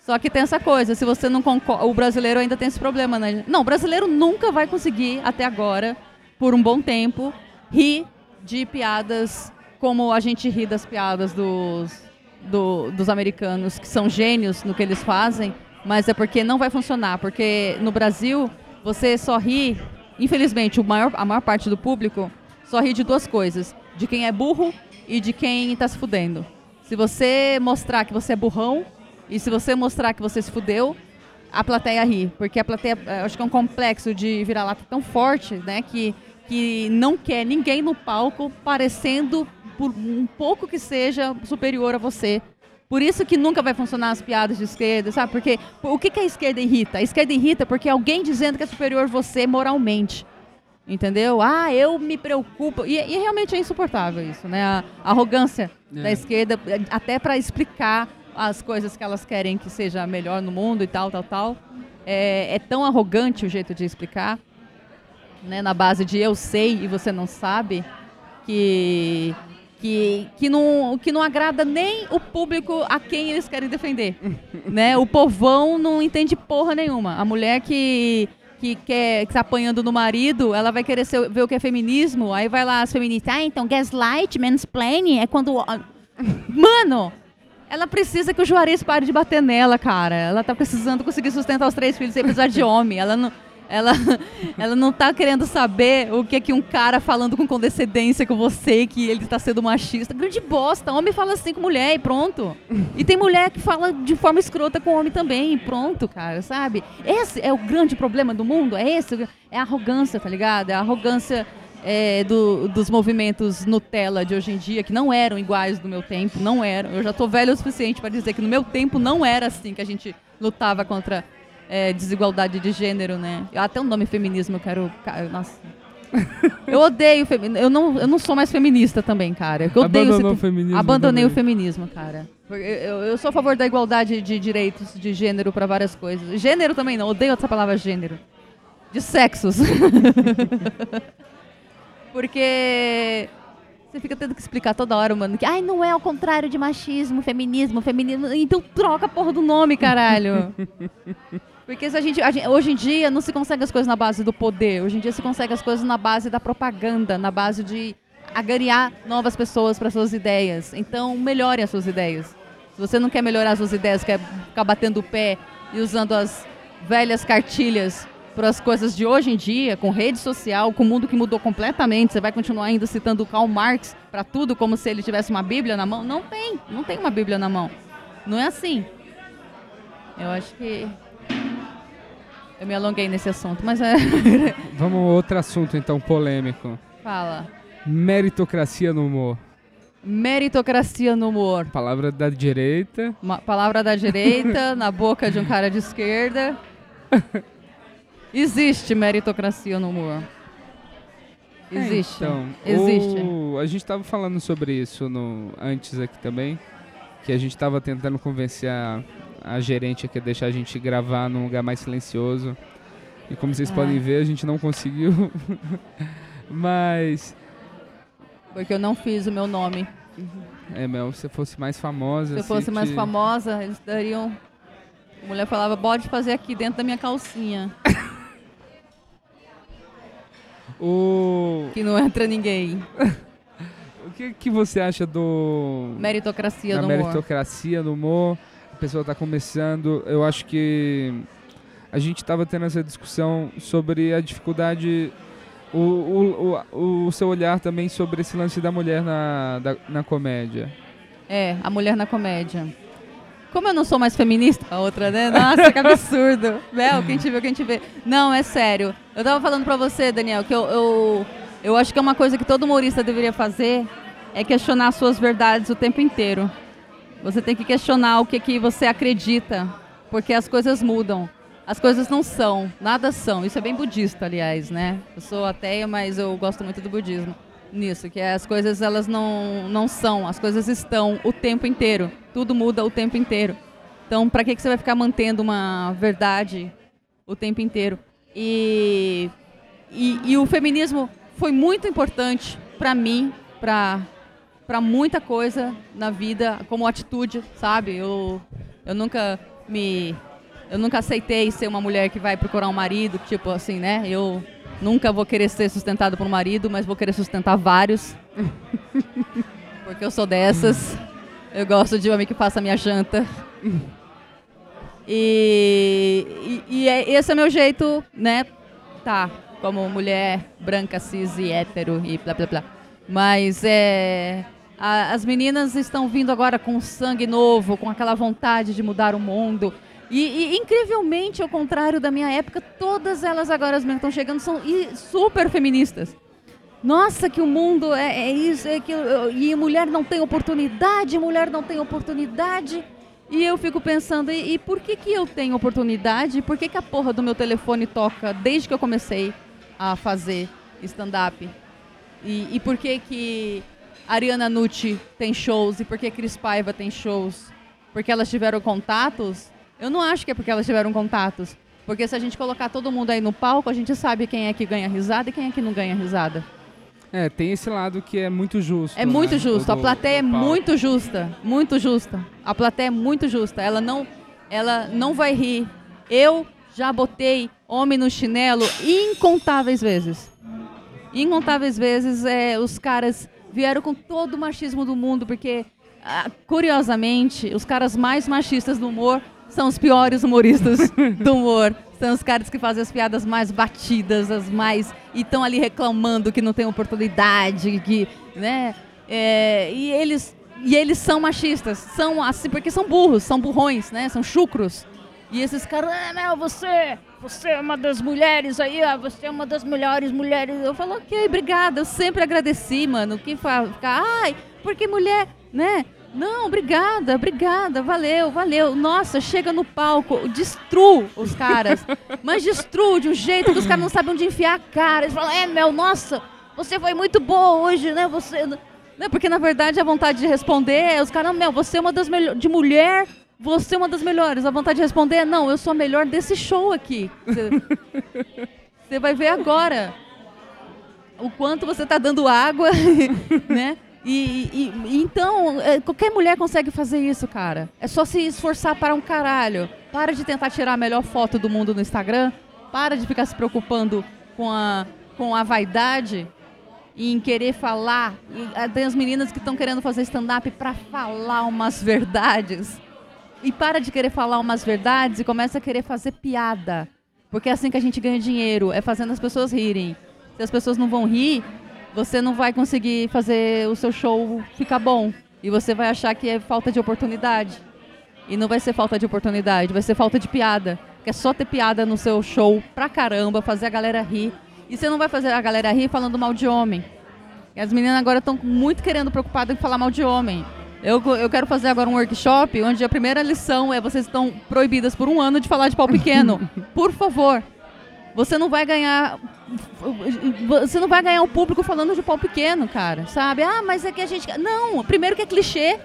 [SPEAKER 4] Só que tem essa coisa, se você não concorda, o brasileiro ainda tem esse problema, né? Não, o brasileiro nunca vai conseguir, até agora, por um bom tempo, rir de piadas como a gente ri das piadas dos, do- dos americanos, que são gênios no que eles fazem, mas é porque não vai funcionar, porque no Brasil você só ri, infelizmente, maior, a maior parte do público só ri de duas coisas, de quem é burro e de quem tá se fudendo. Se você mostrar que você é burrão e se você mostrar que você se fudeu, a plateia ri. Porque a plateia, eh, acho que é um complexo de vira-lata tão forte, né? Que, que não quer ninguém no palco parecendo, por um pouco que seja, superior a você. Por isso que nunca vai funcionar as piadas de esquerda, sabe? Porque o que, que a esquerda irrita? A esquerda irrita porque alguém dizendo que é superior a você moralmente. Entendeu? Ah, eu me preocupo. E, e realmente é insuportável isso, né? A arrogância
[SPEAKER 2] É.
[SPEAKER 4] da esquerda, eh, até para explicar as coisas que elas querem que seja melhor no mundo e tal, tal, tal. É, é tão arrogante o jeito de explicar, né? Na base de eu sei e você não sabe, que que, que, não, que não agrada nem o público a quem eles querem defender. *laughs* né? O povão não entende porra nenhuma. A mulher que, que quer que tá apanhando no marido, ela vai querer ser- ver o que é feminismo, aí vai lá as feministas, ah, então gaslight, mansplaining, é quando... *laughs* Mano! Ela precisa que o Juarez pare de bater nela, cara. Ela tá precisando conseguir sustentar os três filhos sem precisar de homem. Ela não, ela, *laughs* ela não tá querendo saber o que é que um cara falando com condescendência com você, que ele tá sendo machista. Grande bosta. Homem fala assim com mulher e pronto. E tem mulher que fala de forma escrota com homem também e pronto, cara, sabe? Esse é o grande problema do mundo. É esse. É a arrogância, tá ligado? É a arrogância é, do- dos movimentos Nutella de hoje em dia, que não eram iguais do meu tempo, não eram. Eu já tô velho o suficiente para dizer que no meu tempo não era assim que a gente lutava contra é, desigualdade de gênero, né? Até o nome feminismo eu quero. Nossa. *laughs* Eu odeio feminismo. Eu não, eu não sou mais feminista também, cara. Eu odeio
[SPEAKER 2] Abandonou
[SPEAKER 4] esse-
[SPEAKER 2] o feminismo
[SPEAKER 4] Abandonei o
[SPEAKER 2] também.
[SPEAKER 4] feminismo, cara. Eu, eu sou a favor da igualdade de direitos de gênero para várias coisas. Gênero também não, odeio essa palavra gênero. De sexos. *laughs* Porque você fica tendo que explicar toda hora, mano, que ai, não é ao contrário de machismo, feminismo, feminismo. Então troca a porra do nome, caralho. *laughs* Porque se a gente, a gente- hoje em dia não se consegue as coisas na base do poder. Hoje em dia se consegue as coisas na base da propaganda, na base de agariar novas pessoas para suas ideias. Então, melhore as suas ideias. Se você não quer melhorar as suas ideias, quer ficar batendo o pé e usando as velhas cartilhas para as coisas de hoje em dia, com rede social, com o mundo que mudou completamente, você vai continuar ainda citando Karl Marx para tudo como se ele tivesse uma Bíblia na mão? Não tem, não tem uma Bíblia na mão. Não é assim. Eu acho que eu me alonguei nesse assunto, mas é. *laughs*
[SPEAKER 2] Vamos a outro assunto então polêmico.
[SPEAKER 4] Fala.
[SPEAKER 2] Meritocracia no humor.
[SPEAKER 4] Meritocracia no humor.
[SPEAKER 2] Palavra da direita.
[SPEAKER 4] Uma palavra da direita na boca de um cara de esquerda. *laughs* Existe meritocracia no humor. Existe.
[SPEAKER 2] Então,
[SPEAKER 4] Existe.
[SPEAKER 2] o- a gente tava falando sobre isso no, antes aqui também. Que a gente tava tentando convencer a, a gerente aqui a deixar a gente gravar num lugar mais silencioso. E como vocês
[SPEAKER 4] Ah.
[SPEAKER 2] podem ver, a gente não conseguiu. *laughs* Mas,
[SPEAKER 4] Porque eu não fiz o meu nome.
[SPEAKER 2] é, Mel, se você fosse mais famosa.
[SPEAKER 4] Se eu fosse
[SPEAKER 2] assim,
[SPEAKER 4] mais
[SPEAKER 2] te-
[SPEAKER 4] famosa, eles dariam. A mulher falava, pode fazer aqui dentro da minha calcinha, *laughs*
[SPEAKER 2] O,
[SPEAKER 4] que não entra ninguém. *laughs*
[SPEAKER 2] o que, que você acha do.
[SPEAKER 4] Meritocracia no humor.
[SPEAKER 2] meritocracia no humor. A pessoa está começando. Eu acho que a gente estava tendo essa discussão sobre a dificuldade, o, o, o, o seu olhar também sobre esse lance da mulher na, da- na comédia.
[SPEAKER 4] É, a mulher na comédia. Como eu não sou mais feminista, a outra, né? Nossa, que absurdo. *laughs* Bel, quem te vê, quem te vê. Não, é sério. Eu tava falando pra você, Daniel, que eu, eu, Eu acho que é uma coisa que todo humorista deveria fazer é questionar suas verdades o tempo inteiro. Você tem que questionar o que, que você acredita, porque as coisas mudam. As coisas não são, nada são. Isso é bem budista, aliás, né? Eu sou ateia, mas eu gosto muito do budismo nisso, que é as coisas elas não, não são, as coisas estão o tempo inteiro. Tudo muda o tempo inteiro. Então, para que, que você vai ficar mantendo uma verdade o tempo inteiro? E, e, e o feminismo foi muito importante para mim, para para muita coisa na vida, como atitude, sabe? Eu, eu nunca me eu nunca aceitei ser uma mulher que vai procurar um marido, tipo assim, né? Eu nunca vou querer ser sustentado por um marido, mas vou querer sustentar vários. *laughs* Porque eu sou dessas. Eu gosto de homem que faça minha janta. E, e, e é, esse é meu jeito, né? Tá, como mulher branca, cis e hétero e blá blá blá. Mas é. A, as meninas estão vindo agora com sangue novo, com aquela vontade de mudar o mundo. E, e, incrivelmente, ao contrário da minha época, todas elas agora, as meninas estão chegando, são super feministas. Nossa, que o mundo é, é isso, é que e mulher não tem oportunidade, mulher não tem oportunidade. E eu fico pensando, e, e por que, que eu tenho oportunidade? Por que, que a porra do meu telefone toca desde que eu comecei a fazer stand-up? E, e por que que Ariana Nucci tem shows? E por que Cris Paiva tem shows? Porque elas tiveram contatos eu não acho que é porque elas tiveram contatos. Porque se a gente colocar todo mundo aí no palco, a gente sabe quem é que ganha risada e quem é que não ganha risada.
[SPEAKER 2] É, tem esse lado que é muito justo.
[SPEAKER 4] É
[SPEAKER 2] né?
[SPEAKER 4] muito justo. a plateia é muito justa. Muito justa. A plateia é muito justa. Ela não, ela não vai rir. Eu já botei homem no chinelo incontáveis vezes. Incontáveis vezes é, os caras vieram com todo o machismo do mundo, porque, ah, curiosamente, os caras mais machistas do humor são os piores humoristas *laughs* do humor. São os caras que fazem as piadas mais batidas, as mais. e estão ali reclamando que não tem oportunidade, que. né? É, e eles. E eles são machistas, são assim, porque são burros, são burrões, né? São chucros. E esses caras, ah, meu, você, você é uma das mulheres aí, ó, você é uma das melhores mulheres. Eu falo, ok, obrigada, eu sempre agradeci, mano. Fala, ficar, ai, porque mulher, né? Não, obrigada, obrigada, valeu, valeu. Nossa, chega no palco, destrua os caras. mas destrua de um jeito que os caras não sabem onde enfiar a cara. Eles falam, é, Mel, nossa, você foi muito boa hoje, né? Você. Né? Porque na verdade a vontade de responder é os caras, Mel, você é uma das melhores. De mulher, você é uma das melhores. A vontade de responder é, não, eu sou a melhor desse show aqui. Você vai ver agora o quanto você está dando água, *laughs* né? E, e, e, então, é, qualquer mulher consegue fazer isso, cara. É só se esforçar para um caralho. Para de tentar tirar a melhor foto do mundo no Instagram. Para de ficar se preocupando com a, com a vaidade e em querer falar. E, ah, tem as meninas que estão querendo fazer stand-up para falar umas verdades. E para de querer falar umas verdades e começa a querer fazer piada. Porque é assim que a gente ganha dinheiro, é fazendo as pessoas rirem. Se as pessoas não vão rir, você não vai conseguir fazer o seu show ficar bom. E você vai achar que é falta de oportunidade. E não vai ser falta de oportunidade, vai ser falta de piada. Que é só ter piada no seu show pra caramba, fazer a galera rir. E você não vai fazer a galera rir falando mal de homem. E as meninas agora estão muito querendo preocupadas em falar mal de homem. Eu, eu quero fazer agora um workshop onde a primeira lição é vocês estão proibidas por um ano de falar de pau pequeno. *laughs* Por favor. Você não vai ganhar. Você não vai ganhar o público falando de pau pequeno, cara. Sabe? Ah, mas é que a gente. Não, primeiro que é clichê.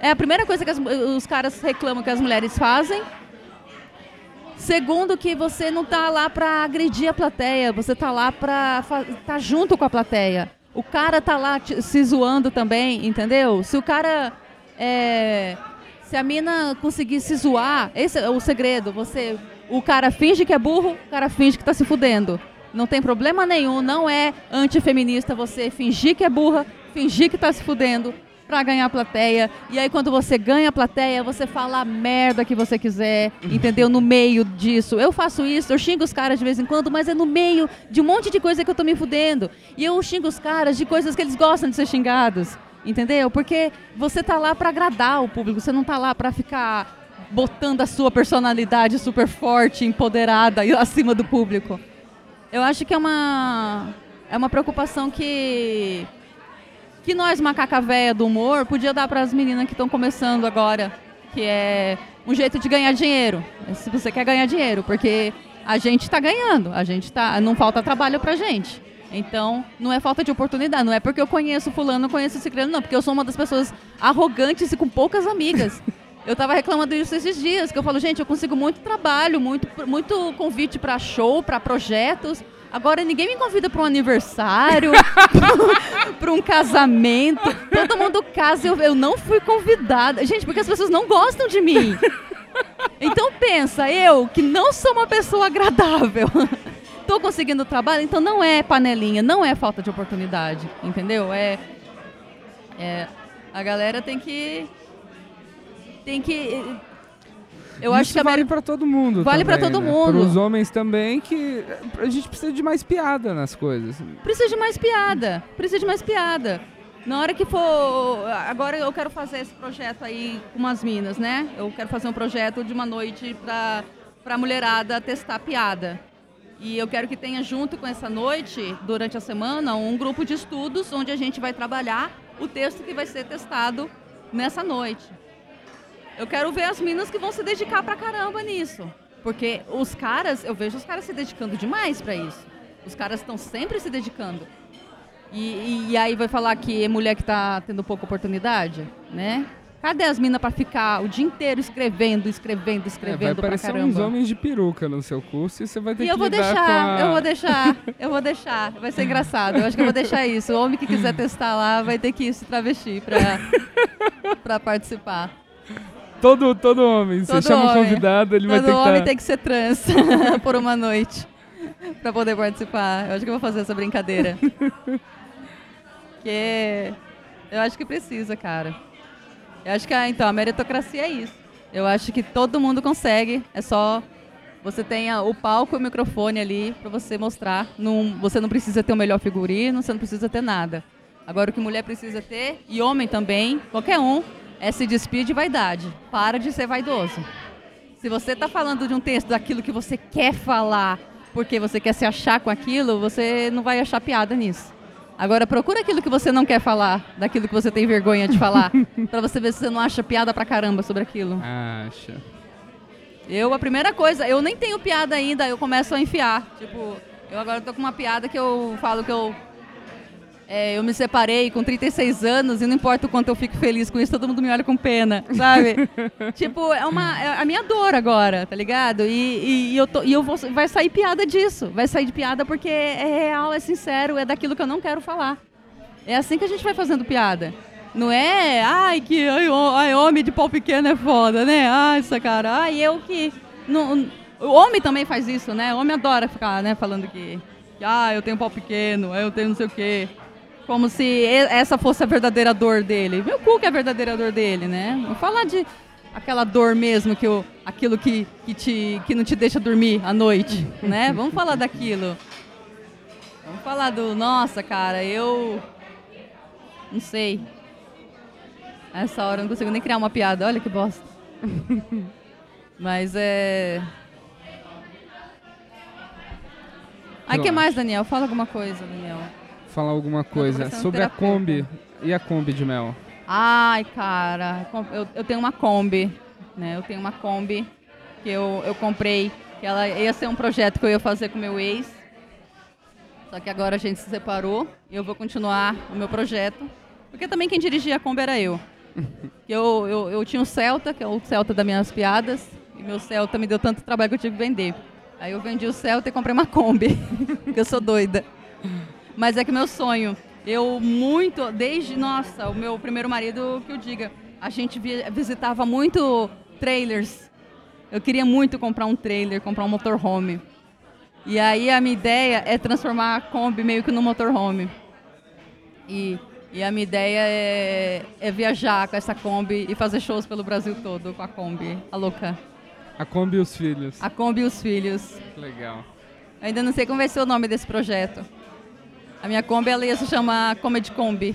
[SPEAKER 4] É a primeira coisa que as, os caras reclamam que as mulheres fazem. Segundo, que você não tá lá pra agredir a plateia, você tá lá pra tá junto com a plateia. O cara tá lá se zoando também, entendeu? Se o cara. É, se a mina conseguir se zoar, esse é o segredo. Você o cara finge que é burro, o cara finge que está se fudendo. Não tem problema nenhum, não é antifeminista você fingir que é burra, fingir que está se fudendo para ganhar plateia. E aí quando você ganha plateia, você fala a merda que você quiser, entendeu? No meio disso. Eu faço isso, eu xingo os caras de vez em quando, mas é no meio de um monte de coisa que eu tô me fudendo. E eu xingo os caras de coisas que eles gostam de ser xingados. Entendeu? Porque você tá lá para agradar o público, você não tá lá para ficar botando a sua personalidade super forte, empoderada acima do público. Eu acho que é uma é uma preocupação que que nós macaca véia do humor podia dar para as meninas que estão começando agora, que é um jeito de ganhar dinheiro. Se você quer ganhar dinheiro, porque a gente está ganhando, a gente tá, não falta trabalho pra gente. Então, não é falta de oportunidade, não é porque eu conheço fulano, conheço ciclano, não, porque eu sou uma das pessoas arrogantes e com poucas amigas. *laughs* Eu tava reclamando disso esses dias, que eu falo, gente, eu consigo muito trabalho, muito, muito convite para show, para projetos. Agora ninguém me convida para um aniversário, *laughs* para um casamento. Todo mundo casa, eu, eu não fui convidada. Gente, porque as pessoas não gostam de mim. Então pensa, eu que não sou uma pessoa agradável, *laughs* tô conseguindo trabalho, então não é panelinha, não é falta de oportunidade, entendeu? É, é a galera tem que tem que
[SPEAKER 2] eu Isso acho que vale para todo mundo.
[SPEAKER 4] Vale para todo
[SPEAKER 2] né?
[SPEAKER 4] mundo.
[SPEAKER 2] Para os homens também que a gente precisa de mais piada nas coisas.
[SPEAKER 4] Precisa de mais piada. Precisa de mais piada. Na hora que for. Agora eu quero fazer esse projeto aí com umas minas, né? Eu quero fazer um projeto de uma noite para a mulherada testar piada. E eu quero que tenha junto com essa noite, durante a semana, um grupo de estudos onde a gente vai trabalhar o texto que vai ser testado nessa noite. Eu quero ver as minas que vão se dedicar pra caramba nisso. Porque os caras, eu vejo os caras se dedicando demais para isso. Os caras estão sempre se dedicando. E, e, e, aí vai falar que é mulher que está tendo pouca oportunidade, né? Cadê as minas para ficar o dia inteiro escrevendo, escrevendo, escrevendo é, vai
[SPEAKER 2] aparecer uns homens de peruca no seu curso e você vai ter
[SPEAKER 4] e
[SPEAKER 2] que
[SPEAKER 4] eu vou deixar, a... eu vou deixar, eu vou deixar. Vai ser engraçado. Eu acho que eu vou deixar isso. O homem que quiser testar lá vai ter que se travestir para para participar.
[SPEAKER 2] Todo, todo homem. Todo você chama um convidado, ele
[SPEAKER 4] todo
[SPEAKER 2] vai ter que
[SPEAKER 4] Todo homem
[SPEAKER 2] tá...
[SPEAKER 4] tem que ser trans *laughs* por uma noite para poder participar. Eu acho que eu vou fazer essa brincadeira. Porque eu acho que precisa, cara. Eu acho que, ah, então, a meritocracia é isso. Eu acho que todo mundo consegue, é só você tenha o palco e o microfone ali para você mostrar. Não, você não precisa ter o melhor figurino, você não precisa ter nada. Agora, o que mulher precisa ter, e homem também, qualquer um, é se despir de vaidade. Para de ser vaidoso. Se você está falando de um texto daquilo que você quer falar, porque você quer se achar com aquilo, você não vai achar piada nisso. Agora procura aquilo que você não quer falar, daquilo que você tem vergonha de falar, *laughs* para você ver se você não acha piada pra caramba sobre aquilo.
[SPEAKER 2] Acha.
[SPEAKER 4] Eu, a primeira coisa, eu nem tenho piada ainda, eu começo a enfiar. Tipo, eu agora tô com uma piada que eu falo que eu é, eu me separei com 36 anos e não importa o quanto eu fico feliz com isso, todo mundo me olha com pena, sabe? *laughs* tipo, é, uma, é a minha dor agora, tá ligado? E, e, eu, tô, e eu vou, vai sair piada disso. Vai sair de piada porque é real, é sincero, é daquilo que eu não quero falar. É assim que a gente vai fazendo piada. Não é, ai, que ai, ai, homem de pau pequeno é foda, né? Ai, essa cara, ai, eu que. Não, o homem também faz isso, né? O homem adora ficar, né, falando que, que ah, eu tenho pau pequeno, eu tenho não sei o quê. Como se essa fosse a verdadeira dor dele. Meu cu que é a verdadeira dor dele, né? Vamos falar de aquela dor mesmo, que o, aquilo que, que, te, que não te deixa dormir à noite, *laughs* né? Vamos falar daquilo. Vamos falar do, nossa, cara, eu não sei. Essa hora eu não consigo nem criar uma piada, olha que bosta. *laughs* Mas é. Aí que mais, Daniel? Fala alguma coisa, Daniel
[SPEAKER 2] falar alguma coisa sobre a Kombi e a Kombi de mel.
[SPEAKER 4] Ai, cara, eu, eu tenho uma Kombi, né? Eu tenho uma Kombi que eu, eu comprei, que ela ia ser um projeto que eu ia fazer com meu ex. Só que agora a gente se separou e eu vou continuar o meu projeto. Porque também quem dirigia a Kombi era eu. *laughs* eu, eu, eu tinha o Celta, que é o Celta das minhas piadas, e meu Celta me deu tanto trabalho que eu tive que vender. Aí eu vendi o Celta e comprei uma Kombi, *laughs* porque eu sou doida. Mas é que meu sonho, eu muito, desde, nossa, o meu primeiro marido, que eu diga, a gente visitava muito trailers. Eu queria muito comprar um trailer, comprar um motorhome. E aí a minha ideia é transformar a Kombi meio que no motorhome. E, e a minha ideia é, é viajar com essa Kombi e fazer shows pelo Brasil todo com a Kombi, a louca.
[SPEAKER 2] A Kombi e os filhos.
[SPEAKER 4] A Kombi e os filhos.
[SPEAKER 2] Legal.
[SPEAKER 4] Eu ainda não sei como vai ser o nome desse projeto. A minha Kombi ela ia se chamar Comedy Kombi.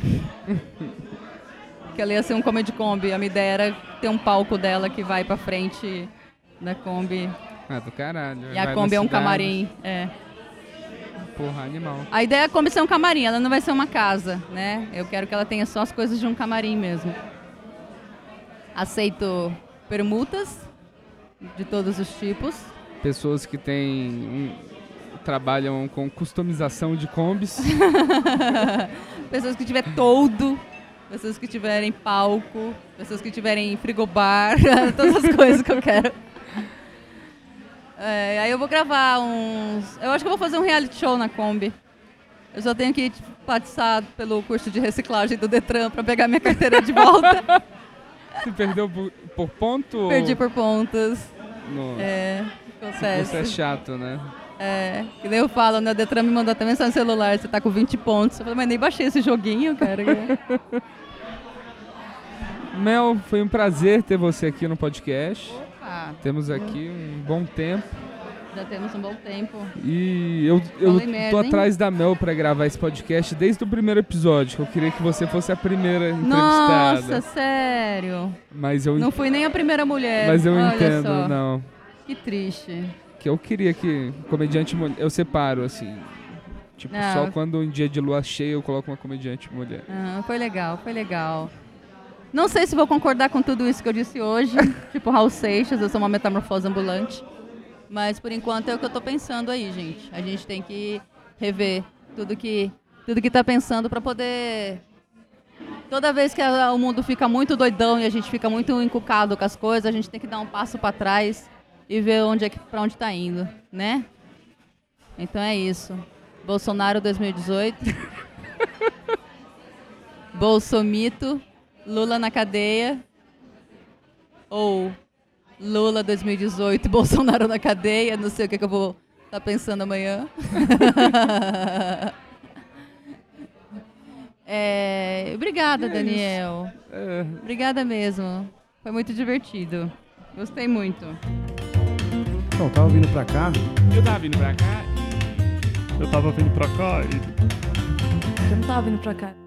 [SPEAKER 4] que ela ia ser um Comedy Kombi. A minha ideia era ter um palco dela que vai pra frente da Kombi.
[SPEAKER 2] Ah, do caralho.
[SPEAKER 4] E a Kombi é um camarim. É.
[SPEAKER 2] Porra, animal.
[SPEAKER 4] A ideia é a Kombi ser um camarim, ela não vai ser uma casa, né? Eu quero que ela tenha só as coisas de um camarim mesmo. Aceito permutas de todos os tipos.
[SPEAKER 2] Pessoas que têm. um- trabalham com customização de combis. *laughs*
[SPEAKER 4] pessoas que tiver todo, pessoas que tiverem palco, pessoas que tiverem frigobar, *laughs* todas as coisas que eu quero. É, aí eu vou gravar uns. Eu acho que eu vou fazer um reality show na Kombi. Eu só tenho que passar pelo curso de reciclagem do Detran pra pegar minha carteira de volta. *laughs*
[SPEAKER 2] Você perdeu por, ponto?
[SPEAKER 4] Perdi por pontas.
[SPEAKER 2] No...
[SPEAKER 4] É,
[SPEAKER 2] Você é
[SPEAKER 4] acontece.
[SPEAKER 2] chato, né?
[SPEAKER 4] É, que nem eu falo, né? O Detran me mandou até mensagem no celular, você tá com 20 pontos. Eu falei, mas nem baixei esse joguinho, cara. *laughs*
[SPEAKER 2] Mel, foi um prazer ter você aqui no podcast.
[SPEAKER 4] Ah,
[SPEAKER 2] Temos aqui um bom tempo.
[SPEAKER 4] já temos um bom tempo.
[SPEAKER 2] E eu, eu
[SPEAKER 4] Falei merda,
[SPEAKER 2] tô
[SPEAKER 4] hein?
[SPEAKER 2] atrás da Mel pra gravar esse podcast desde o primeiro episódio, que eu queria que você fosse a primeira entrevistada.
[SPEAKER 4] Nossa, sério.
[SPEAKER 2] Mas eu,
[SPEAKER 4] Não fui nem a primeira mulher.
[SPEAKER 2] mas eu
[SPEAKER 4] Olha
[SPEAKER 2] entendo,
[SPEAKER 4] só.
[SPEAKER 2] não.
[SPEAKER 4] Que triste.
[SPEAKER 2] Que eu queria que comediante mulher. Eu separo, assim. Tipo,
[SPEAKER 4] Ah.
[SPEAKER 2] só quando um dia de lua cheia eu coloco uma comediante mulher.
[SPEAKER 4] Ah, foi legal, foi legal. Não sei se vou concordar com tudo isso que eu disse hoje. *laughs* tipo Raul Seixas, eu sou uma metamorfose ambulante. Mas por enquanto é o que eu tô pensando aí, gente. A gente tem que rever tudo que tudo que tá pensando pra poder Toda vez que a- o mundo fica muito doidão e a gente fica muito encucado com as coisas, a gente tem que dar um passo pra trás e ver onde é que para onde tá indo, né? Então é isso. Bolsonaro 2018. *laughs* Bolsomito, Lula na cadeia. Ou Lula 2018, *laughs* Bolsonaro na cadeia. Não sei o que, que eu vou estar pensando amanhã. *laughs* É, obrigada, Daniel.
[SPEAKER 2] É,
[SPEAKER 4] Obrigada mesmo. Foi muito divertido. Gostei muito.
[SPEAKER 1] Então, tava vindo pra cá,
[SPEAKER 2] eu tava vindo pra cá
[SPEAKER 3] Eu tava vindo pra cá e
[SPEAKER 5] Eu não tava vindo pra cá.